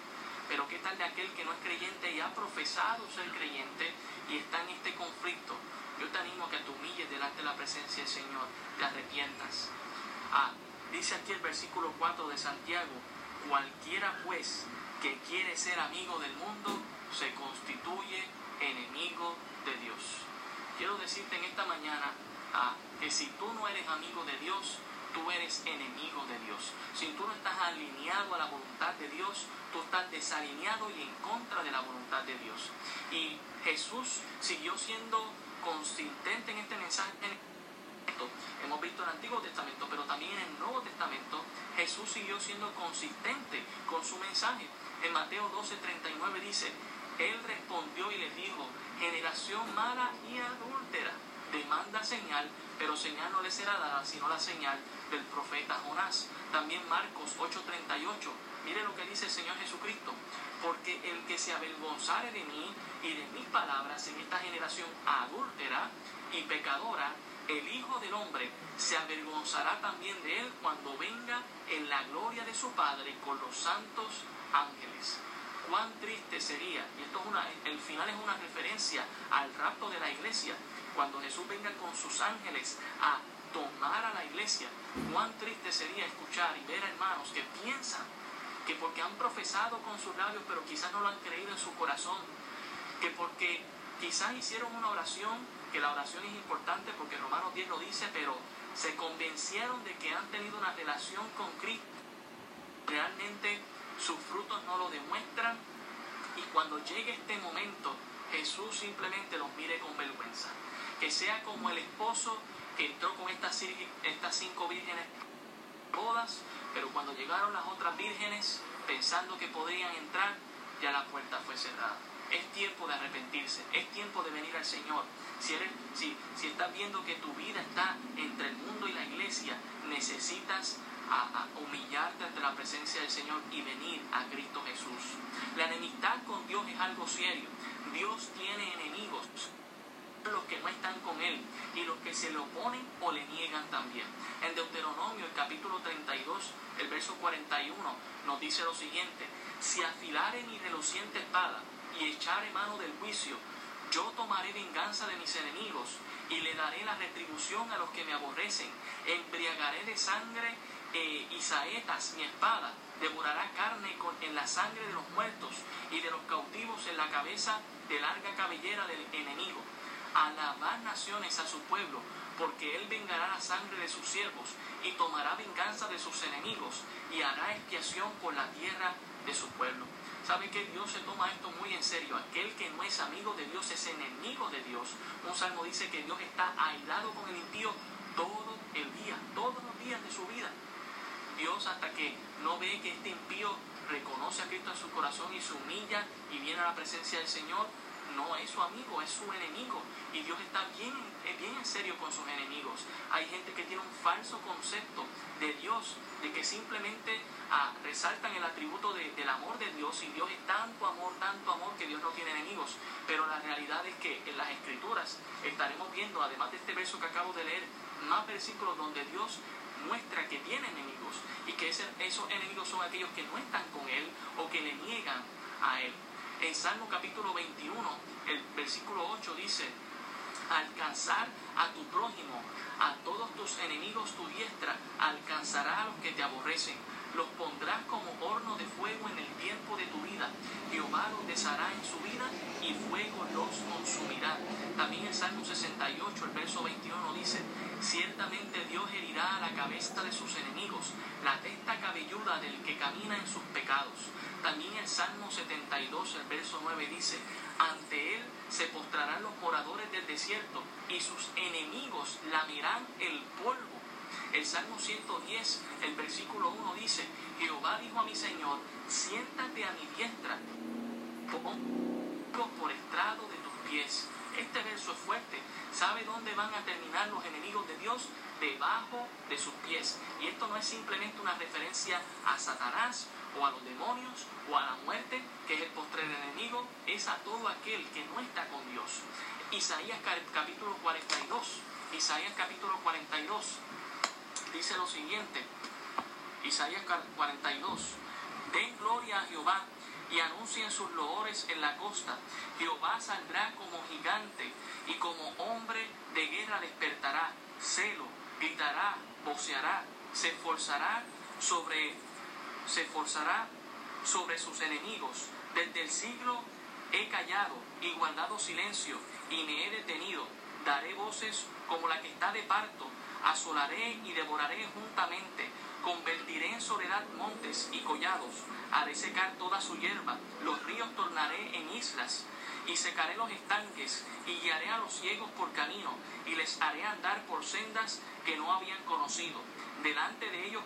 Pero ¿qué tal de aquel que no es creyente y ha profesado ser creyente y está en este conflicto? Yo te animo a que te humilles delante de la presencia del Señor, te arrepientas. Ah, Dice aquí el versículo 4 de Santiago, cualquiera pues que quiere ser amigo del mundo se constituye enemigo de Dios. Quiero decirte en esta mañana que si tú no eres amigo de Dios, tú eres enemigo de Dios. Si tú no estás alineado a la voluntad de Dios, tú estás desalineado y en contra de la voluntad de Dios. Y Jesús siguió siendo consistente en este mensaje. Hemos visto en el Antiguo Testamento, pero también en el Nuevo Testamento, Jesús siguió siendo consistente con su mensaje. En Mateo 12:39 dice, Él respondió y les dijo, generación mala y adúltera, demanda señal, pero señal no le será dada, sino la señal del profeta Jonás. También Marcos 8:38, mire lo que dice el Señor Jesucristo, porque el que se avergonzare de mí y de mis palabras en esta generación adúltera y pecadora, el Hijo del Hombre se avergonzará también de él cuando venga en la gloria de su Padre con los santos ángeles. Cuán triste sería, y esto es una, el final es una referencia al rapto de la iglesia, cuando Jesús venga con sus ángeles a tomar a la iglesia, cuán triste sería escuchar y ver a hermanos que piensan que porque han profesado con sus labios, pero quizás no lo han creído en su corazón, que porque quizás hicieron una oración, que la oración es importante porque Romanos 10 lo dice, pero se convencieron de que han tenido una relación con Cristo. Realmente sus frutos no lo demuestran y cuando llegue este momento Jesús simplemente los mire con vergüenza. Que sea como el esposo que entró con estas, cinco vírgenes bodas, pero cuando llegaron las otras vírgenes pensando que podrían entrar, ya la puerta fue cerrada. Es tiempo de arrepentirse, es tiempo de venir al Señor. Si, eres, si, si estás viendo que tu vida está entre el mundo y la iglesia, necesitas a, humillarte ante la presencia del Señor y venir a Cristo Jesús. La enemistad con Dios es algo serio. Dios tiene enemigos los que no están con él y los que se le oponen o le niegan también. En Deuteronomio, el capítulo 32, el verso 41, nos dice lo siguiente, si afilare mi reluciente espada y echare mano del juicio, yo tomaré venganza de mis enemigos y le daré la retribución a los que me aborrecen, embriagaré de sangre eh, y saetas mi espada, devorará carne con, en la sangre de los muertos y de los cautivos en la cabeza de larga cabellera del enemigo. Alabad naciones a su pueblo, porque él vengará la sangre de sus siervos y tomará venganza de sus enemigos y hará expiación por la tierra de su pueblo. ¿Sabe que Dios se toma esto muy en serio? Aquel que no es amigo de Dios es enemigo de Dios. Un salmo dice que Dios está aislado con el impío todo el día, todos los días de su vida. Dios hasta que no ve que este impío reconoce a Cristo en su corazón y se humilla y viene a la presencia del Señor, no es su amigo, es su enemigo. Y Dios está bien, bien en serio con sus enemigos. Hay gente que tiene un falso concepto de Dios, de que simplemente ah, resaltan el atributo del amor de Dios y Dios es tanto amor, tanto amor que Dios no tiene enemigos. Pero la realidad es que en las escrituras estaremos viendo, además de este verso que acabo de leer, más versículos donde Dios muestra que tiene enemigos y que esos enemigos son aquellos que no están con Él o que le niegan a Él. En Salmo capítulo 21, el versículo 8 dice, alcanzar a tu prójimo, a todos tus enemigos tu diestra, alcanzará a los que te aborrecen. Los pondrás como horno de fuego en el tiempo de tu vida. Jehová los deshará en su vida y fuego los consumirá. También el Salmo 68, el verso 21 dice, ciertamente Dios herirá a la cabeza de sus enemigos, la testa cabelluda del que camina en sus pecados. También el Salmo 72, el verso 9 dice, ante él se postrarán los moradores del desierto y sus enemigos lamirán el polvo. El Salmo 110, el versículo 1 dice, Jehová dijo a mi Señor, siéntate a mi diestra, por estrado de tus pies. Este verso es fuerte. ¿Sabe dónde van a terminar los enemigos de Dios? Debajo de sus pies. Y esto no es simplemente una referencia a Satanás o a los demonios o a la muerte, que es el postrer enemigo, es a todo aquel que no está con Dios. Isaías capítulo 42, Isaías capítulo 42, dice lo siguiente, Isaías 42, den gloria a Jehová y anuncien sus loores en la costa. Jehová saldrá como gigante y como hombre de guerra despertará, celo, gritará, voceará se esforzará sobre, se esforzará sobre sus enemigos. Desde el siglo he callado y guardado silencio y me he detenido. Daré voces como la que está de parto, asolaré y devoraré juntamente, convertiré en soledad montes y collados, haré secar toda su hierba, los ríos tornaré en islas, y secaré los estanques, y guiaré a los ciegos por camino, y les haré andar por sendas que no habían conocido. Delante de ellos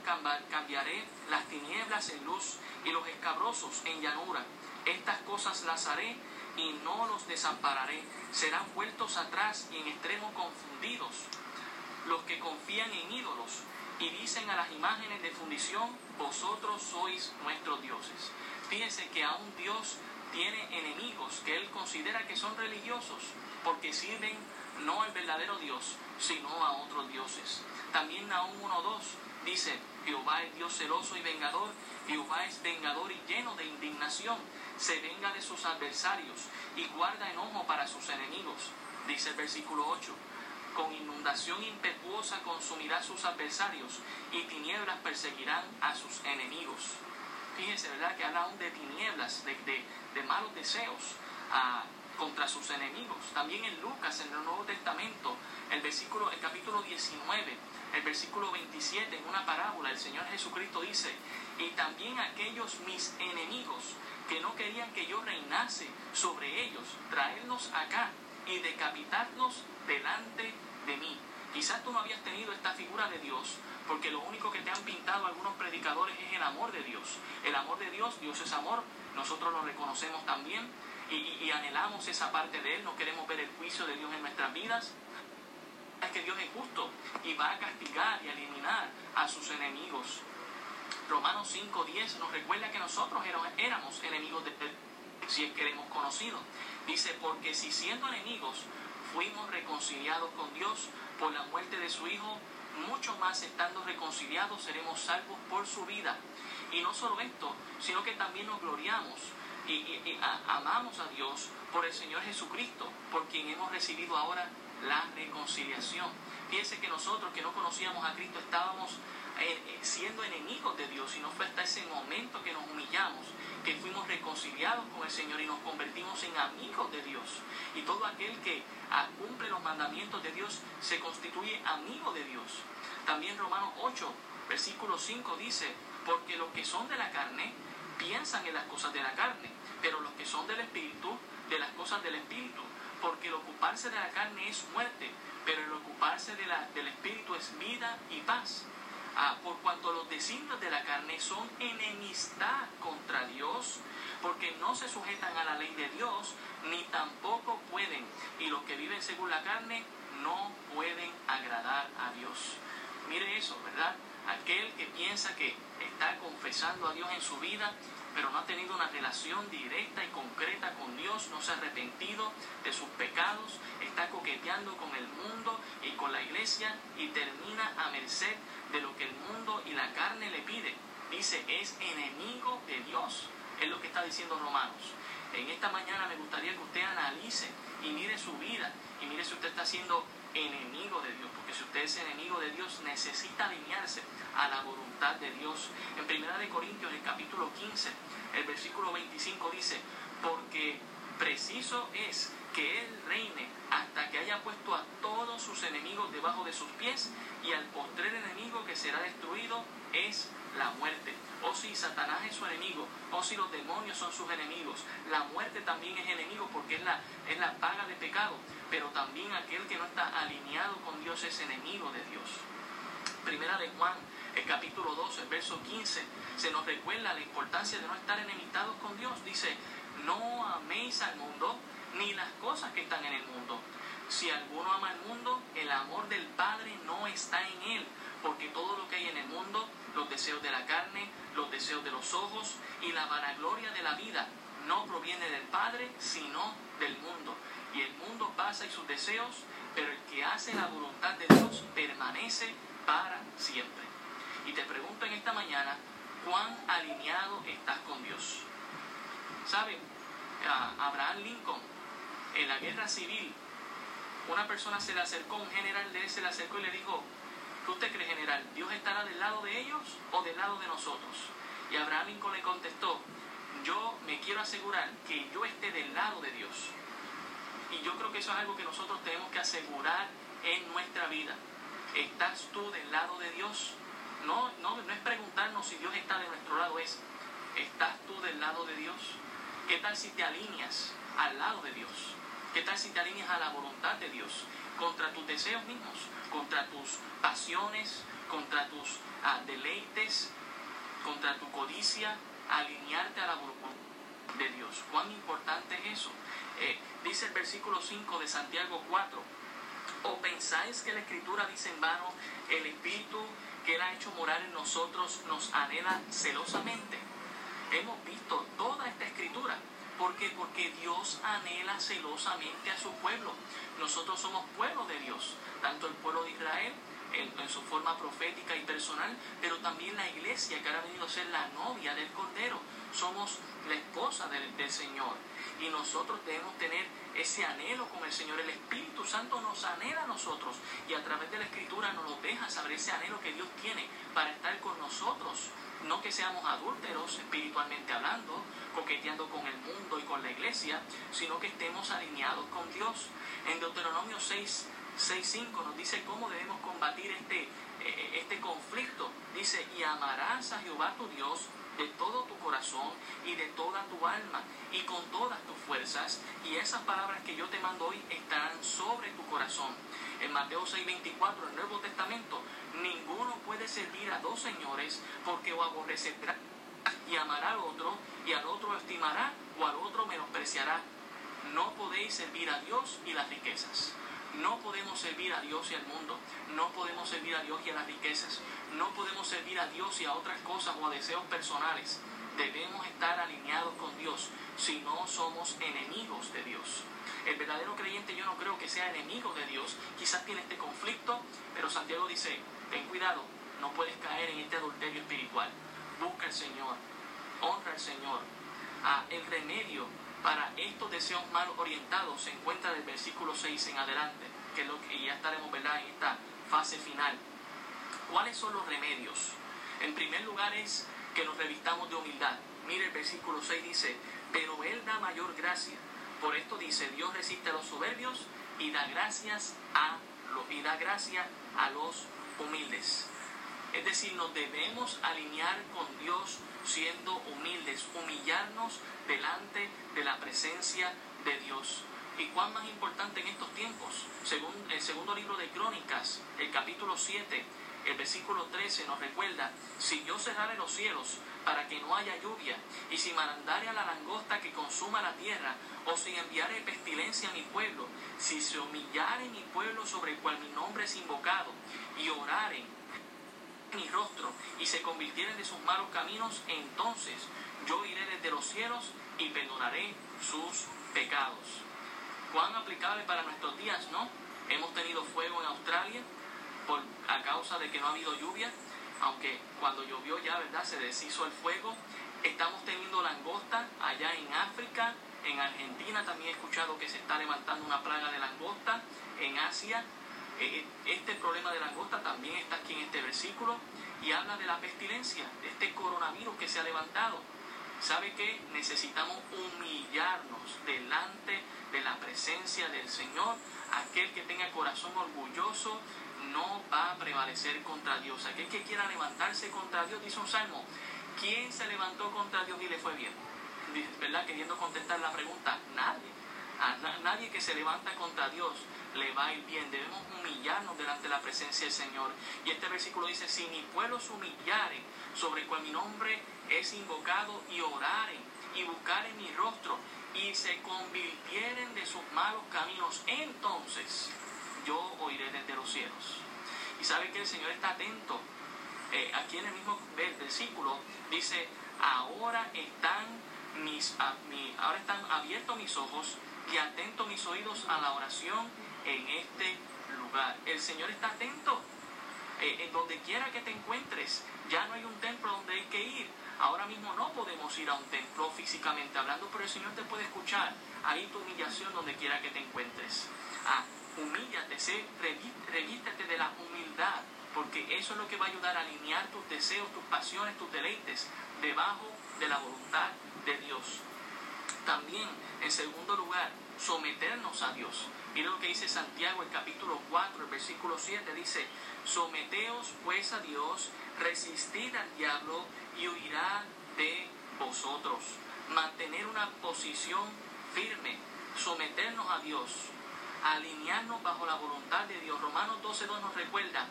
cambiaré las tinieblas en luz, y los escabrosos en llanura. Estas cosas las haré y no los desampararé. Serán vueltos atrás y en extremo confundidos los que confían en ídolos y dicen a las imágenes de fundición, vosotros sois nuestros dioses. Fíjense que aún Dios tiene enemigos que él considera que son religiosos porque sirven no al verdadero Dios, sino a otros dioses. También Nahum 1.2 dice, Jehová es Dios celoso y vengador, Jehová es vengador y lleno de indignación, se venga de sus adversarios y guarda enojo para sus enemigos. Dice el versículo 8, con inundación impetuosa consumirá sus adversarios y tinieblas perseguirán a sus enemigos. Fíjense, ¿verdad? Que habla aún de tinieblas, de, de, malos deseos ah, contra sus enemigos. También en Lucas, en el Nuevo Testamento, el versículo, el capítulo 19, el versículo 27, en una parábola, el Señor Jesucristo dice, y también aquellos mis enemigos que no querían que yo reinase sobre ellos, traernos acá y decapitarnos delante de mí. Quizás tú no habías tenido esta figura de Dios porque lo único que te han pintado algunos predicadores es el amor de Dios. El amor de Dios, Dios es amor, nosotros lo reconocemos también y, y anhelamos esa parte de Él, no queremos ver el juicio de Dios en nuestras vidas. Es que Dios es justo y va a castigar y eliminar a sus enemigos. Romanos 5.10 nos recuerda que nosotros éramos enemigos de Él, si es que hemos conocido. Dice, porque si siendo enemigos fuimos reconciliados con Dios por la muerte de su Hijo, mucho más estando reconciliados seremos salvos por su vida. Y no solo esto, sino que también nos gloriamos y, amamos a Dios por el Señor Jesucristo, por quien hemos recibido ahora la reconciliación. Fíjense que nosotros que no conocíamos a Cristo estábamos eh, siendo enemigos de Dios y no fue hasta ese momento que nos humillamos que fuimos reconciliados con el Señor y nos convertimos en amigos de Dios. Y todo aquel que ah, cumple los mandamientos de Dios se constituye amigo de Dios. También Romanos 8, versículo 5 dice, porque los que son de la carne piensan en las cosas de la carne, pero los que son del Espíritu, de las cosas del Espíritu, porque el ocuparse de la carne es muerte, pero el ocuparse de la, del Espíritu es vida y paz. Ah, por cuanto los designios de la carne son enemistad contra Dios, porque no se sujetan a la ley de Dios, ni tampoco pueden, y los que viven según la carne no pueden agradar a Dios. Mire eso, ¿verdad? Aquel que piensa que está confesando a Dios en su vida, pero no ha tenido una relación directa y concreta con Dios, no se ha arrepentido de sus pecados, está coqueteando con el mundo y con la iglesia y termina a merced de lo que el mundo y la carne le pide. Dice, es enemigo de Dios. Es lo que está diciendo Romanos. En esta mañana me gustaría que usted analice y mire su vida y mire si usted está siendo enemigo de Dios, porque si usted es enemigo de Dios necesita alinearse a la voluntad de Dios. En Primera de Corintios, el capítulo 15, el versículo 25 dice, porque preciso es que Él reine hasta que haya puesto a todos sus enemigos debajo de sus pies y al postrer enemigo que será destruido es la muerte. O si Satanás es su enemigo, o si los demonios son sus enemigos, la muerte también es enemigo porque es la, es la paga de pecado, pero también aquel que no está alineado con Dios es enemigo de Dios. Primera de Juan, el capítulo 12, el verso 15, se nos recuerda la importancia de no estar enemistados con Dios. Dice, no améis al mundo ni las cosas que están en el mundo. Si alguno ama el mundo, el amor del Padre no está en él, porque todo lo que hay en el mundo, los deseos de la carne, los deseos de los ojos y la vanagloria de la vida, no proviene del Padre, sino del mundo. Y el mundo pasa y sus deseos, pero el que hace la voluntad de Dios permanece para siempre. Y te pregunto en esta mañana, ¿cuán alineado estás con Dios? ¿Sabe? Abraham Lincoln en la guerra civil, una persona se le acercó, un general de él se le acercó y le dijo, ¿Qué usted cree general? ¿Dios estará del lado de ellos o del lado de nosotros? Y Abraham Lincoln le contestó, yo me quiero asegurar que yo esté del lado de Dios. Y yo creo que eso es algo que nosotros tenemos que asegurar en nuestra vida. ¿Estás tú del lado de Dios? No, no, no es preguntarnos si Dios está de nuestro lado, es ¿estás tú del lado de Dios? ¿Qué tal si te alineas al lado de Dios? ¿Qué tal si te alineas a la voluntad de Dios? Contra tus deseos mismos, contra tus pasiones, contra tus ah, deleites, contra tu codicia, alinearte a la voluntad de Dios. ¿Cuán importante es eso? Eh, dice el versículo 5 de Santiago 4, ¿o pensáis que la escritura dice en vano, el Espíritu que Él ha hecho morar en nosotros nos anhela celosamente? Hemos visto toda esta. ¿Por qué? Porque Dios anhela celosamente a su pueblo. Nosotros somos pueblo de Dios, tanto el pueblo de Israel en, su forma profética y personal, pero también la iglesia que ahora ha venido a ser la novia del Cordero. Somos la esposa del, Señor. Y nosotros debemos tener ese anhelo con el Señor. El Espíritu Santo nos anhela a nosotros y a través de la Escritura nos deja saber ese anhelo que Dios tiene para estar con nosotros. No que seamos adúlteros espiritualmente hablando, coqueteando con el mundo y con la iglesia, sino que estemos alineados con Dios. En Deuteronomio 6, 6.5 nos dice cómo debemos combatir este, eh, este conflicto. Dice, y amarás a Jehová tu Dios de todo tu corazón y de toda tu alma y con todas tus fuerzas. Y esas palabras que yo te mando hoy estarán sobre tu corazón. En Mateo 6:24, el Nuevo Testamento, ninguno puede servir a dos señores porque o aborrecerá y amará al otro y al otro estimará o al otro menospreciará. No podéis servir a Dios y las riquezas. No podemos servir a Dios y al mundo. No podemos servir a Dios y a las riquezas. No podemos servir a Dios y a otras cosas o a deseos personales. Debemos estar alineados con Dios si no somos enemigos de Dios. El verdadero creyente yo no creo que sea enemigo de Dios. Quizás tiene este conflicto, pero Santiago dice, ten cuidado, no puedes caer en este adulterio espiritual. Busca al Señor, honra al Señor. Ah, el remedio para estos deseos mal orientados se encuentra del versículo 6 en adelante, que es lo que ya estaremos ¿verdad? en esta fase final. ¿Cuáles son los remedios? En primer lugar es que nos revistamos de humildad. Mire el versículo 6 dice, pero Él da mayor gracia. Por esto dice, Dios resiste a los soberbios y da gracias a los, y da gracia a los humildes. Es decir, nos debemos alinear con Dios siendo humildes, humillarnos delante de la presencia de Dios. ¿Y cuán más importante en estos tiempos? Según el segundo libro de Crónicas, el capítulo 7, el versículo 13 nos recuerda, si yo cerrare los cielos para que no haya lluvia, y si mandare a la langosta que consuma la tierra, o si enviare pestilencia a mi pueblo, si se humillare mi pueblo sobre el cual mi nombre es invocado, y oraren mi rostro, y se convirtieren de sus malos caminos, entonces yo iré desde los cielos y perdonaré sus pecados. Cuán aplicable para nuestros días, ¿no? Hemos tenido fuego en Australia por, a causa de que no ha habido lluvia, aunque cuando llovió ya, ¿verdad? Se deshizo el fuego. Estamos teniendo langosta allá en África, en Argentina también he escuchado que se está levantando una plaga de langosta, en Asia. Eh, este problema de langosta también está aquí en este versículo y habla de la pestilencia, de este coronavirus que se ha levantado. ¿Sabe qué? Necesitamos humillarnos delante de la presencia del Señor. Aquel que tenga corazón orgulloso no va a prevalecer contra Dios. Aquel que quiera levantarse contra Dios, dice un salmo, ¿quién se levantó contra Dios y le fue bien? ¿Verdad? Queriendo contestar la pregunta, nadie. A nadie que se levanta contra Dios le va a ir bien. Debemos humillarnos delante de la presencia del Señor. Y este versículo dice, si mi pueblo se humillare, sobre el cual mi nombre es invocado, y oraren, y buscaren mi rostro, y se convirtieren de sus malos caminos, entonces yo oiré desde los cielos. Y sabe que el Señor está atento. Eh, aquí en el mismo versículo dice, ahora están mis, ahora están abiertos mis ojos y atentos mis oídos a la oración en este lugar. El Señor está atento. Eh, en donde quiera que te encuentres, ya no hay un templo donde hay que ir. Ahora mismo no podemos ir a un templo físicamente hablando, pero el Señor te puede escuchar. Ahí tu humillación donde quiera que te encuentres. Ah, humíllate, sé, revístete de la humildad porque eso es lo que va a ayudar a alinear tus deseos, tus pasiones, tus deleites debajo de la voluntad de Dios. También, en segundo lugar, someternos a Dios. Mira lo que dice Santiago, el capítulo 4, el versículo 7, dice, someteos pues a Dios, resistid al diablo y huirá de vosotros. Mantener una posición firme, someternos a Dios, alinearnos bajo la voluntad de Dios. Romanos 12.2 nos recuerda,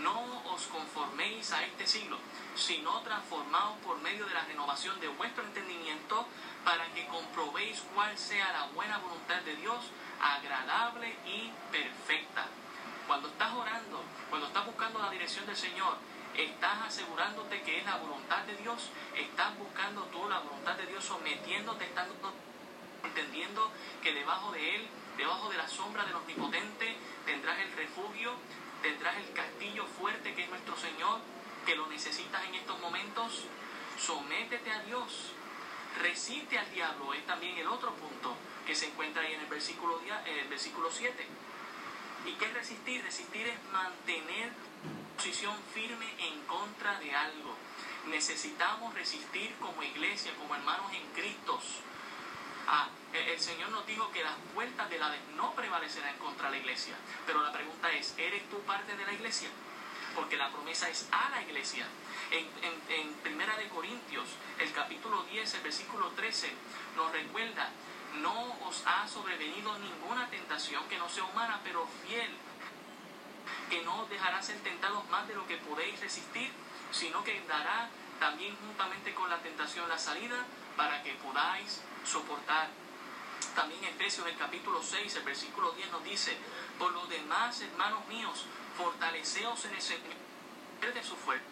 no os conforméis a este siglo, sino transformaos por medio de la renovación de vuestro entendimiento para que comprobéis cuál sea la buena voluntad de Dios, agradable y perfecta. Cuando estás orando, cuando estás buscando la dirección del Señor, estás asegurándote que es la voluntad de Dios, estás buscando tú la voluntad de Dios, sometiéndote, estando entendiendo que debajo de Él, debajo de la sombra del Omnipotente, tendrás el refugio, tendrás el castillo fuerte que es nuestro Señor, que lo necesitas en estos momentos. Sométete a Dios, resiste al diablo, es también el otro punto que se encuentra ahí en el versículo, el versículo 7. ¿Y qué es resistir? Resistir es mantener posición firme en contra de algo. Necesitamos resistir como iglesia, como hermanos en Cristo. Ah, el Señor nos dijo que las puertas de la no prevalecerán contra la iglesia. Pero la pregunta es, ¿eres tú parte de la iglesia? Porque la promesa es a la iglesia. En, en Primera de Corintios, el capítulo 10, el versículo 13, nos recuerda, no os ha sobrevenido ninguna tentación que no sea humana, pero fiel que no dejará ser tentados más de lo que podéis resistir, sino que dará también juntamente con la tentación la salida para que podáis soportar. También Efesios el capítulo 6, el versículo 10 nos dice, por lo demás, hermanos míos, fortaleceos en el Señor de su fuerza,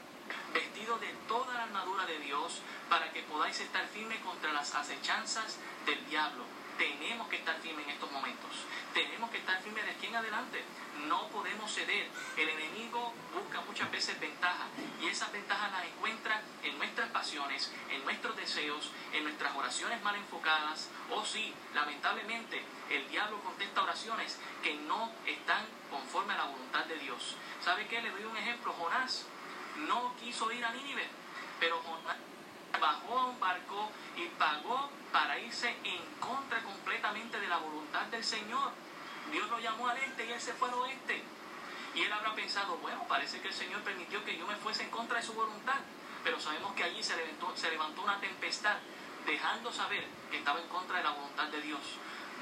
vestido de toda la armadura de Dios, para que podáis estar firmes contra las acechanzas del diablo tenemos que estar firmes en estos momentos. Tenemos que estar firmes de aquí en adelante. No podemos ceder. El enemigo busca muchas veces ventaja y esas ventajas las encuentra en nuestras pasiones, en nuestros deseos, en nuestras oraciones mal enfocadas. O sí, lamentablemente, el diablo contesta oraciones que no están conforme a la voluntad de Dios. ¿Sabe qué? Le doy un ejemplo. Jonás no quiso ir a Nínive, pero Jonás bajó a un barco y pagó para irse en contra completamente de la voluntad del Señor. Dios lo llamó al este y él se fue al oeste. Y él habrá pensado, bueno, parece que el Señor permitió que yo me fuese en contra de su voluntad. Pero sabemos que allí se levantó, una tempestad, dejando saber que estaba en contra de la voluntad de Dios.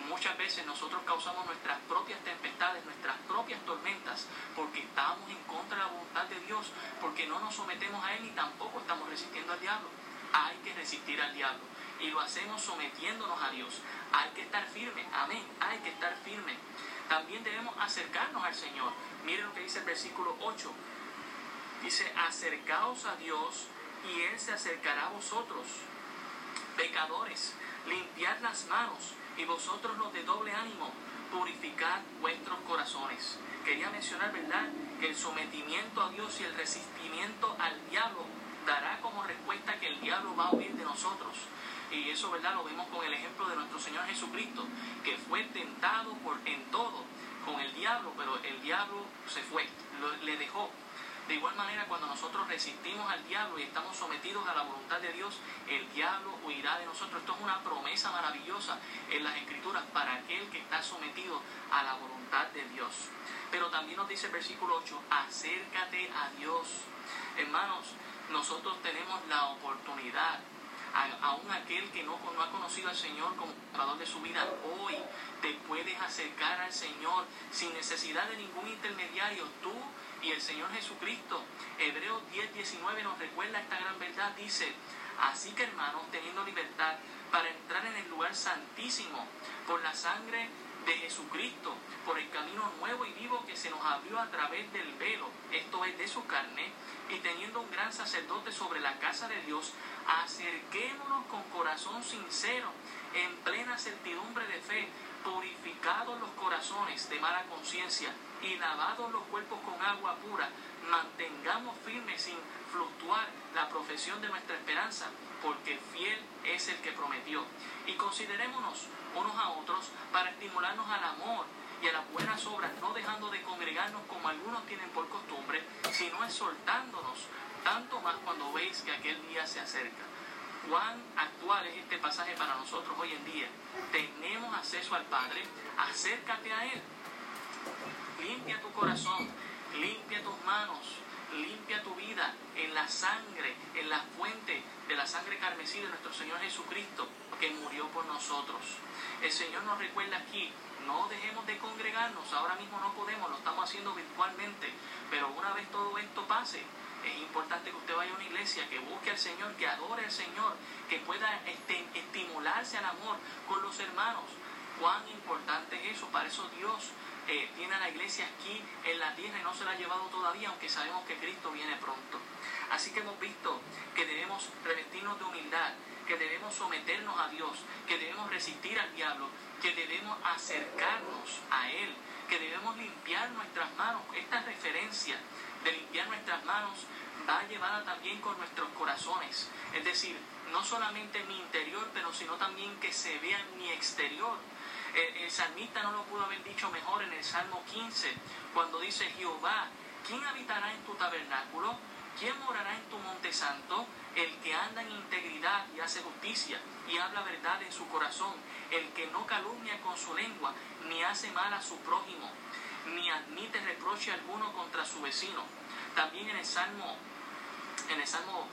Muchas veces nosotros causamos nuestras propias tempestades, nuestras propias tormentas, porque estamos en contra de la voluntad de Dios, porque no nos sometemos a Él ni tampoco estamos resistiendo al diablo hay que resistir al diablo. Y lo hacemos sometiéndonos a Dios. Hay que estar firme, amén, hay que estar firme. También debemos acercarnos al Señor. Miren lo que dice el versículo 8. Dice, acercaos a Dios y Él se acercará a vosotros. Pecadores, limpiad las manos y vosotros los de doble ánimo, purificad vuestros corazones. Quería mencionar, ¿verdad?, que el sometimiento a Dios y el resistimiento al diablo dará como respuesta que el diablo va a huir de nosotros. Y eso, ¿verdad? Lo vemos con el ejemplo de nuestro Señor Jesucristo, que fue tentado por, en todo con el diablo, pero el diablo se fue, le dejó. De igual manera, cuando nosotros resistimos al diablo y estamos sometidos a la voluntad de Dios, el diablo huirá de nosotros. Esto es una promesa maravillosa en las Escrituras para aquel que está sometido a la voluntad de Dios. Pero también nos dice el versículo 8, acércate a Dios. Hermanos, nosotros tenemos la oportunidad, aún aquel que no, no ha conocido al Señor como Salvador de su vida, hoy te puedes acercar al Señor sin necesidad de ningún intermediario, tú y el Señor Jesucristo. Hebreos 10, 19 nos recuerda esta gran verdad, dice, así que hermanos, teniendo libertad para entrar en el lugar santísimo por la sangre de Jesucristo, por el camino nuevo y vivo que se nos abrió a través del velo, esto es de su carne, y teniendo un gran sacerdote sobre la casa de Dios, acerquémonos con corazón sincero, en plena certidumbre de fe, purificados los corazones de mala conciencia y lavados los cuerpos con agua pura, mantengamos firme sin fluctuar la profesión de nuestra esperanza, porque fiel es el que prometió. Y considerémonos unos a otros para estimularnos al amor y a las buenas obras, no dejando de congregarnos como algunos tienen por costumbre, sino exhortándonos, tanto más cuando veis que aquel día se acerca. Cuán actual es este pasaje para nosotros hoy en día. Tenemos acceso al Padre, acércate a Él. Limpia tu corazón, limpia tus manos, limpia tu vida en la sangre, en la fuente de la sangre carmesí de nuestro Señor Jesucristo, que murió por nosotros. El Señor nos recuerda aquí, no dejemos de congregarnos, ahora mismo no podemos, lo estamos haciendo virtualmente, pero una vez todo esto pase, es importante que usted vaya a una iglesia, que busque al Señor, que adore al Señor, que pueda este, estimularse al amor con los hermanos. Cuán importante es eso, para eso Dios tiene a la iglesia aquí en la tierra y no se la ha llevado todavía, aunque sabemos que Cristo viene pronto. Así que hemos visto que debemos revestirnos de humildad, que debemos someternos a Dios, que debemos resistir al diablo, que debemos acercarnos a Él, que debemos limpiar nuestras manos. Esta referencia de limpiar nuestras manos va llevada también con nuestros corazones. Es decir, no solamente mi interior, pero sino también que se vea mi exterior. El, salmista no lo pudo haber dicho mejor en el Salmo 15, cuando dice Jehová, ¿quién habitará en tu tabernáculo? ¿Quién morará en tu monte santo? El que anda en integridad y hace justicia y habla verdad en su corazón, el que no calumnia con su lengua, ni hace mal a su prójimo, ni admite reproche alguno contra su vecino. También en el Salmo, en el Salmo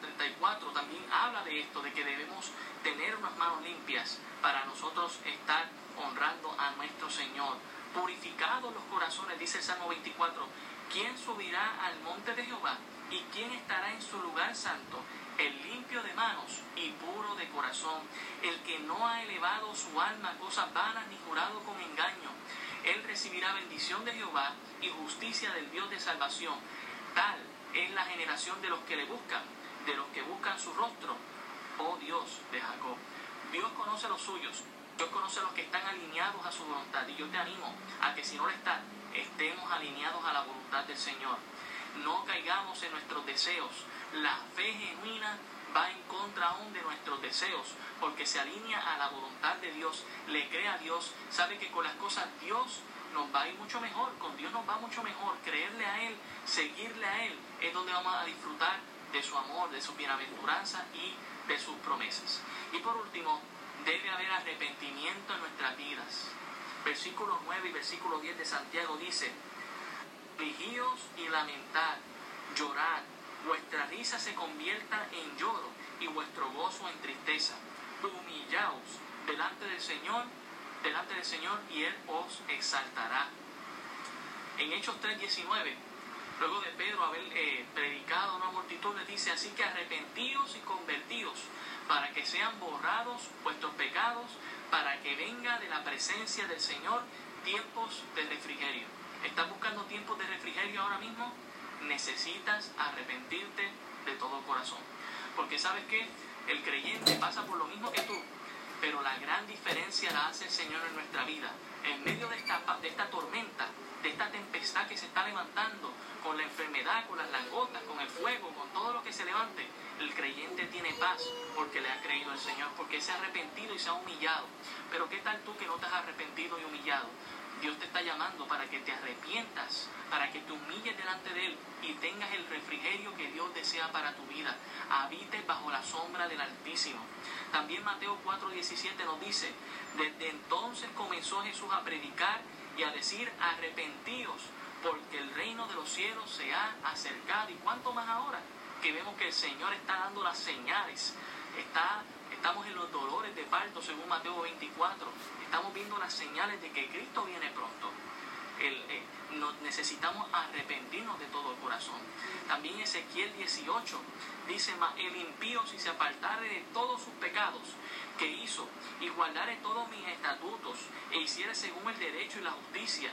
34 también habla de esto, de que debemos tener unas manos limpias para nosotros estar honrando a nuestro Señor. Purificados los corazones, dice el Salmo 24, ¿quién subirá al monte de Jehová? ¿Y quién estará en su lugar santo? El limpio de manos y puro de corazón, el que no ha elevado su alma a cosas vanas ni jurado con engaño. Él recibirá bendición de Jehová y justicia del Dios de salvación. Tal es la generación de los que le buscan, de los que buscan su rostro. Oh Dios de Jacob. Dios conoce los suyos, Dios conoce los que están alineados a su voluntad. Y yo te animo a que si no lo están, estemos alineados a la voluntad del Señor. No caigamos en nuestros deseos. La fe genuina va en contra aún de nuestros deseos, porque se alinea a la voluntad de Dios, le cree a Dios, sabe que con las cosas Dios nos va a ir mucho mejor, con Dios nos va mucho mejor, creerle a Él, seguirle a Él, es donde vamos a disfrutar de su amor, de su bienaventuranza y de sus promesas. Y por último, debe haber arrepentimiento en nuestras vidas. Versículo 9 y versículo 10 de Santiago dice, afligíos y lamentad, llorad, vuestra risa se convierta en lloro y vuestro gozo en tristeza. Humillaos delante del Señor, delante del Señor y Él os exaltará. En Hechos 3:19, luego de Pedro haber eh, predicado a una multitud, le dice, así que arrepentíos y convertíos para que sean borrados vuestros pecados, para que venga de la presencia del Señor tiempos de refrigerio. ¿Estás buscando tiempos de refrigerio ahora mismo? Necesitas arrepentirte de todo corazón. Porque sabes que el creyente pasa por lo mismo que tú, pero la gran diferencia la hace el Señor en nuestra vida. En medio de esta tormenta, de esta tempestad que se está levantando, con la enfermedad, con las langostas, con el fuego, con todo lo que se levante, el creyente tiene paz porque le ha creído al Señor, porque se ha arrepentido y se ha humillado. Pero ¿qué tal tú que no te has arrepentido y humillado? Dios te está llamando para que te arrepientas, para que te humilles delante de Él y tengas el refrigerio que Dios desea para tu vida. Habites bajo la sombra del Altísimo. También Mateo 4:17 nos dice, desde entonces comenzó Jesús a predicar y a decir, arrepentíos, porque el reino de los cielos se ha acercado. ¿Y cuánto más ahora? Que vemos que el Señor está dando las señales, está Estamos en los dolores de parto, según Mateo 24. Estamos viendo las señales de que Cristo viene pronto. Eh, necesitamos arrepentirnos de todo el corazón. También Ezequiel 18 dice, el impío si se apartare de todos sus pecados que hizo y guardare todos mis estatutos e hiciere según el derecho y la justicia,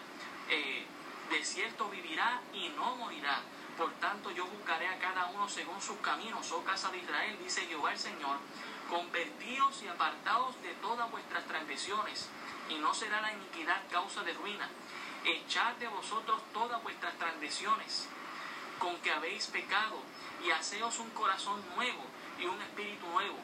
eh, de cierto vivirá y no morirá. Por tanto yo buscaré a cada uno según sus caminos, oh casa de Israel, dice Jehová el Señor, Convertíos y apartaos de todas vuestras transgresiones, y no será la iniquidad causa de ruina. Echad de vosotros todas vuestras transgresiones, con que habéis pecado, y haceos un corazón nuevo y un espíritu nuevo.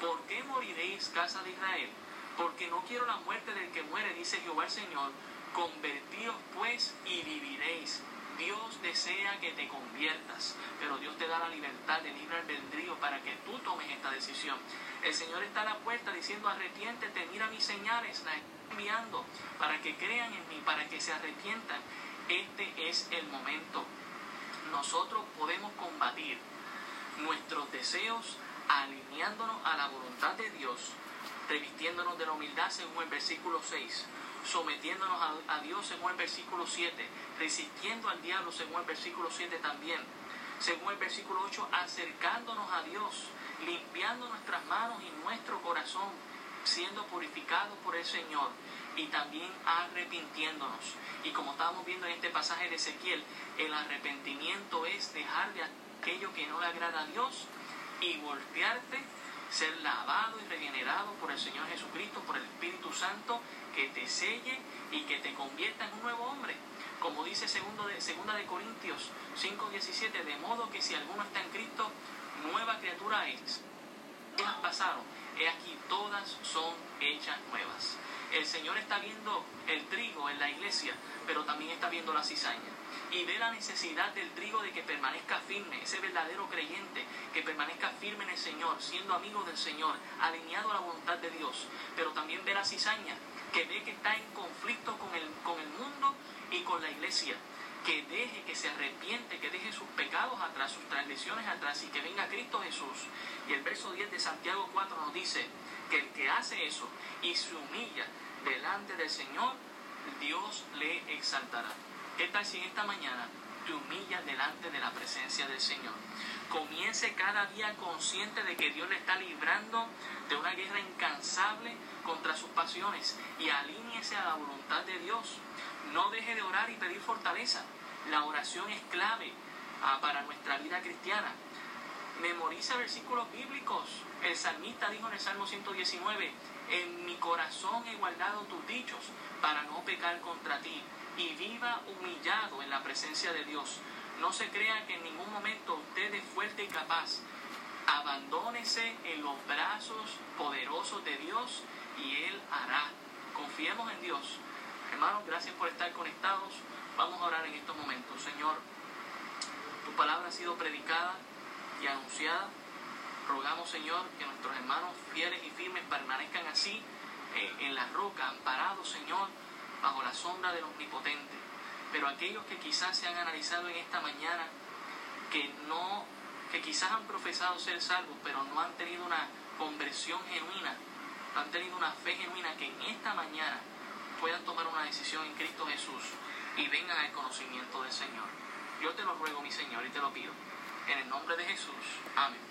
¿Por qué moriréis, casa de Israel? Porque no quiero la muerte del que muere, dice Jehová el Señor, Convertíos pues y viviréis. Dios desea que te conviertas, pero Dios te da la libertad de libre albedrío para que tú tomes esta decisión. El Señor está a la puerta diciendo, arrepiéntete, mira mis señales, las enviando para que crean en mí, para que se arrepientan. Este es el momento. Nosotros podemos combatir nuestros deseos alineándonos a la voluntad de Dios, revistiéndonos de la humildad según el versículo 6, sometiéndonos a, Dios según el versículo 7, resistiendo al diablo según el versículo 7 también, según el versículo 8, acercándonos a Dios, limpiando nuestras manos y nuestro corazón, siendo purificados por el Señor y también arrepintiéndonos. Y como estábamos viendo en este pasaje de Ezequiel, el arrepentimiento es dejar de aquello que no le agrada a Dios y voltearte, ser lavado y regenerado por el Señor Jesucristo, por el Espíritu Santo, que te selle y que te convierta en un nuevo hombre. Como dice segundo de, segunda de Corintios 5:17, de modo que si alguno está en Cristo, nueva criatura es. Las pasaron, he aquí todas son hechas nuevas. El Señor está viendo el trigo en la iglesia, pero también está viendo la cizaña. Y ve la necesidad del trigo de que permanezca firme, ese verdadero creyente, que permanezca firme en el Señor, siendo amigo del Señor, alineado a la voluntad de Dios. Pero también ve la cizaña, que ve que está en conflicto con el, con el mundo y con la iglesia que deje, que se arrepiente, que deje sus pecados atrás, sus transgresiones atrás y que venga Cristo Jesús. Y el verso 10 de Santiago 4 nos dice que el que hace eso y se humilla delante del Señor, Dios le exaltará. ¿Qué tal si en esta mañana te delante de la presencia del Señor? Comience cada día consciente de que Dios le está librando de una guerra incansable contra sus pasiones y alíñese a la voluntad de Dios. No deje de orar y pedir fortaleza. La oración es clave ah, para nuestra vida cristiana. Memoriza versículos bíblicos. El salmista dijo en el Salmo 119, en mi corazón he guardado tus dichos para no pecar contra ti y viva humillado en la presencia de Dios. No se crea que en ningún momento usted es fuerte y capaz. Abandónese en los brazos poderosos de Dios y Él hará. Confiemos en Dios. Hermanos, gracias por estar conectados. Vamos a orar en estos momentos. Señor, tu palabra ha sido predicada y anunciada. Rogamos, Señor, que nuestros hermanos fieles y firmes permanezcan así eh, en la roca, amparados, Señor, bajo la sombra del Omnipotente. Pero aquellos que quizás se han analizado en esta mañana, que no, que quizás han profesado ser salvos, pero no han tenido una conversión genuina, no han tenido una fe genuina, que en esta mañana puedan tomar una decisión en Cristo Jesús y vengan al conocimiento del Señor. Yo te lo ruego, mi Señor, y te lo pido. En el nombre de Jesús. Amén.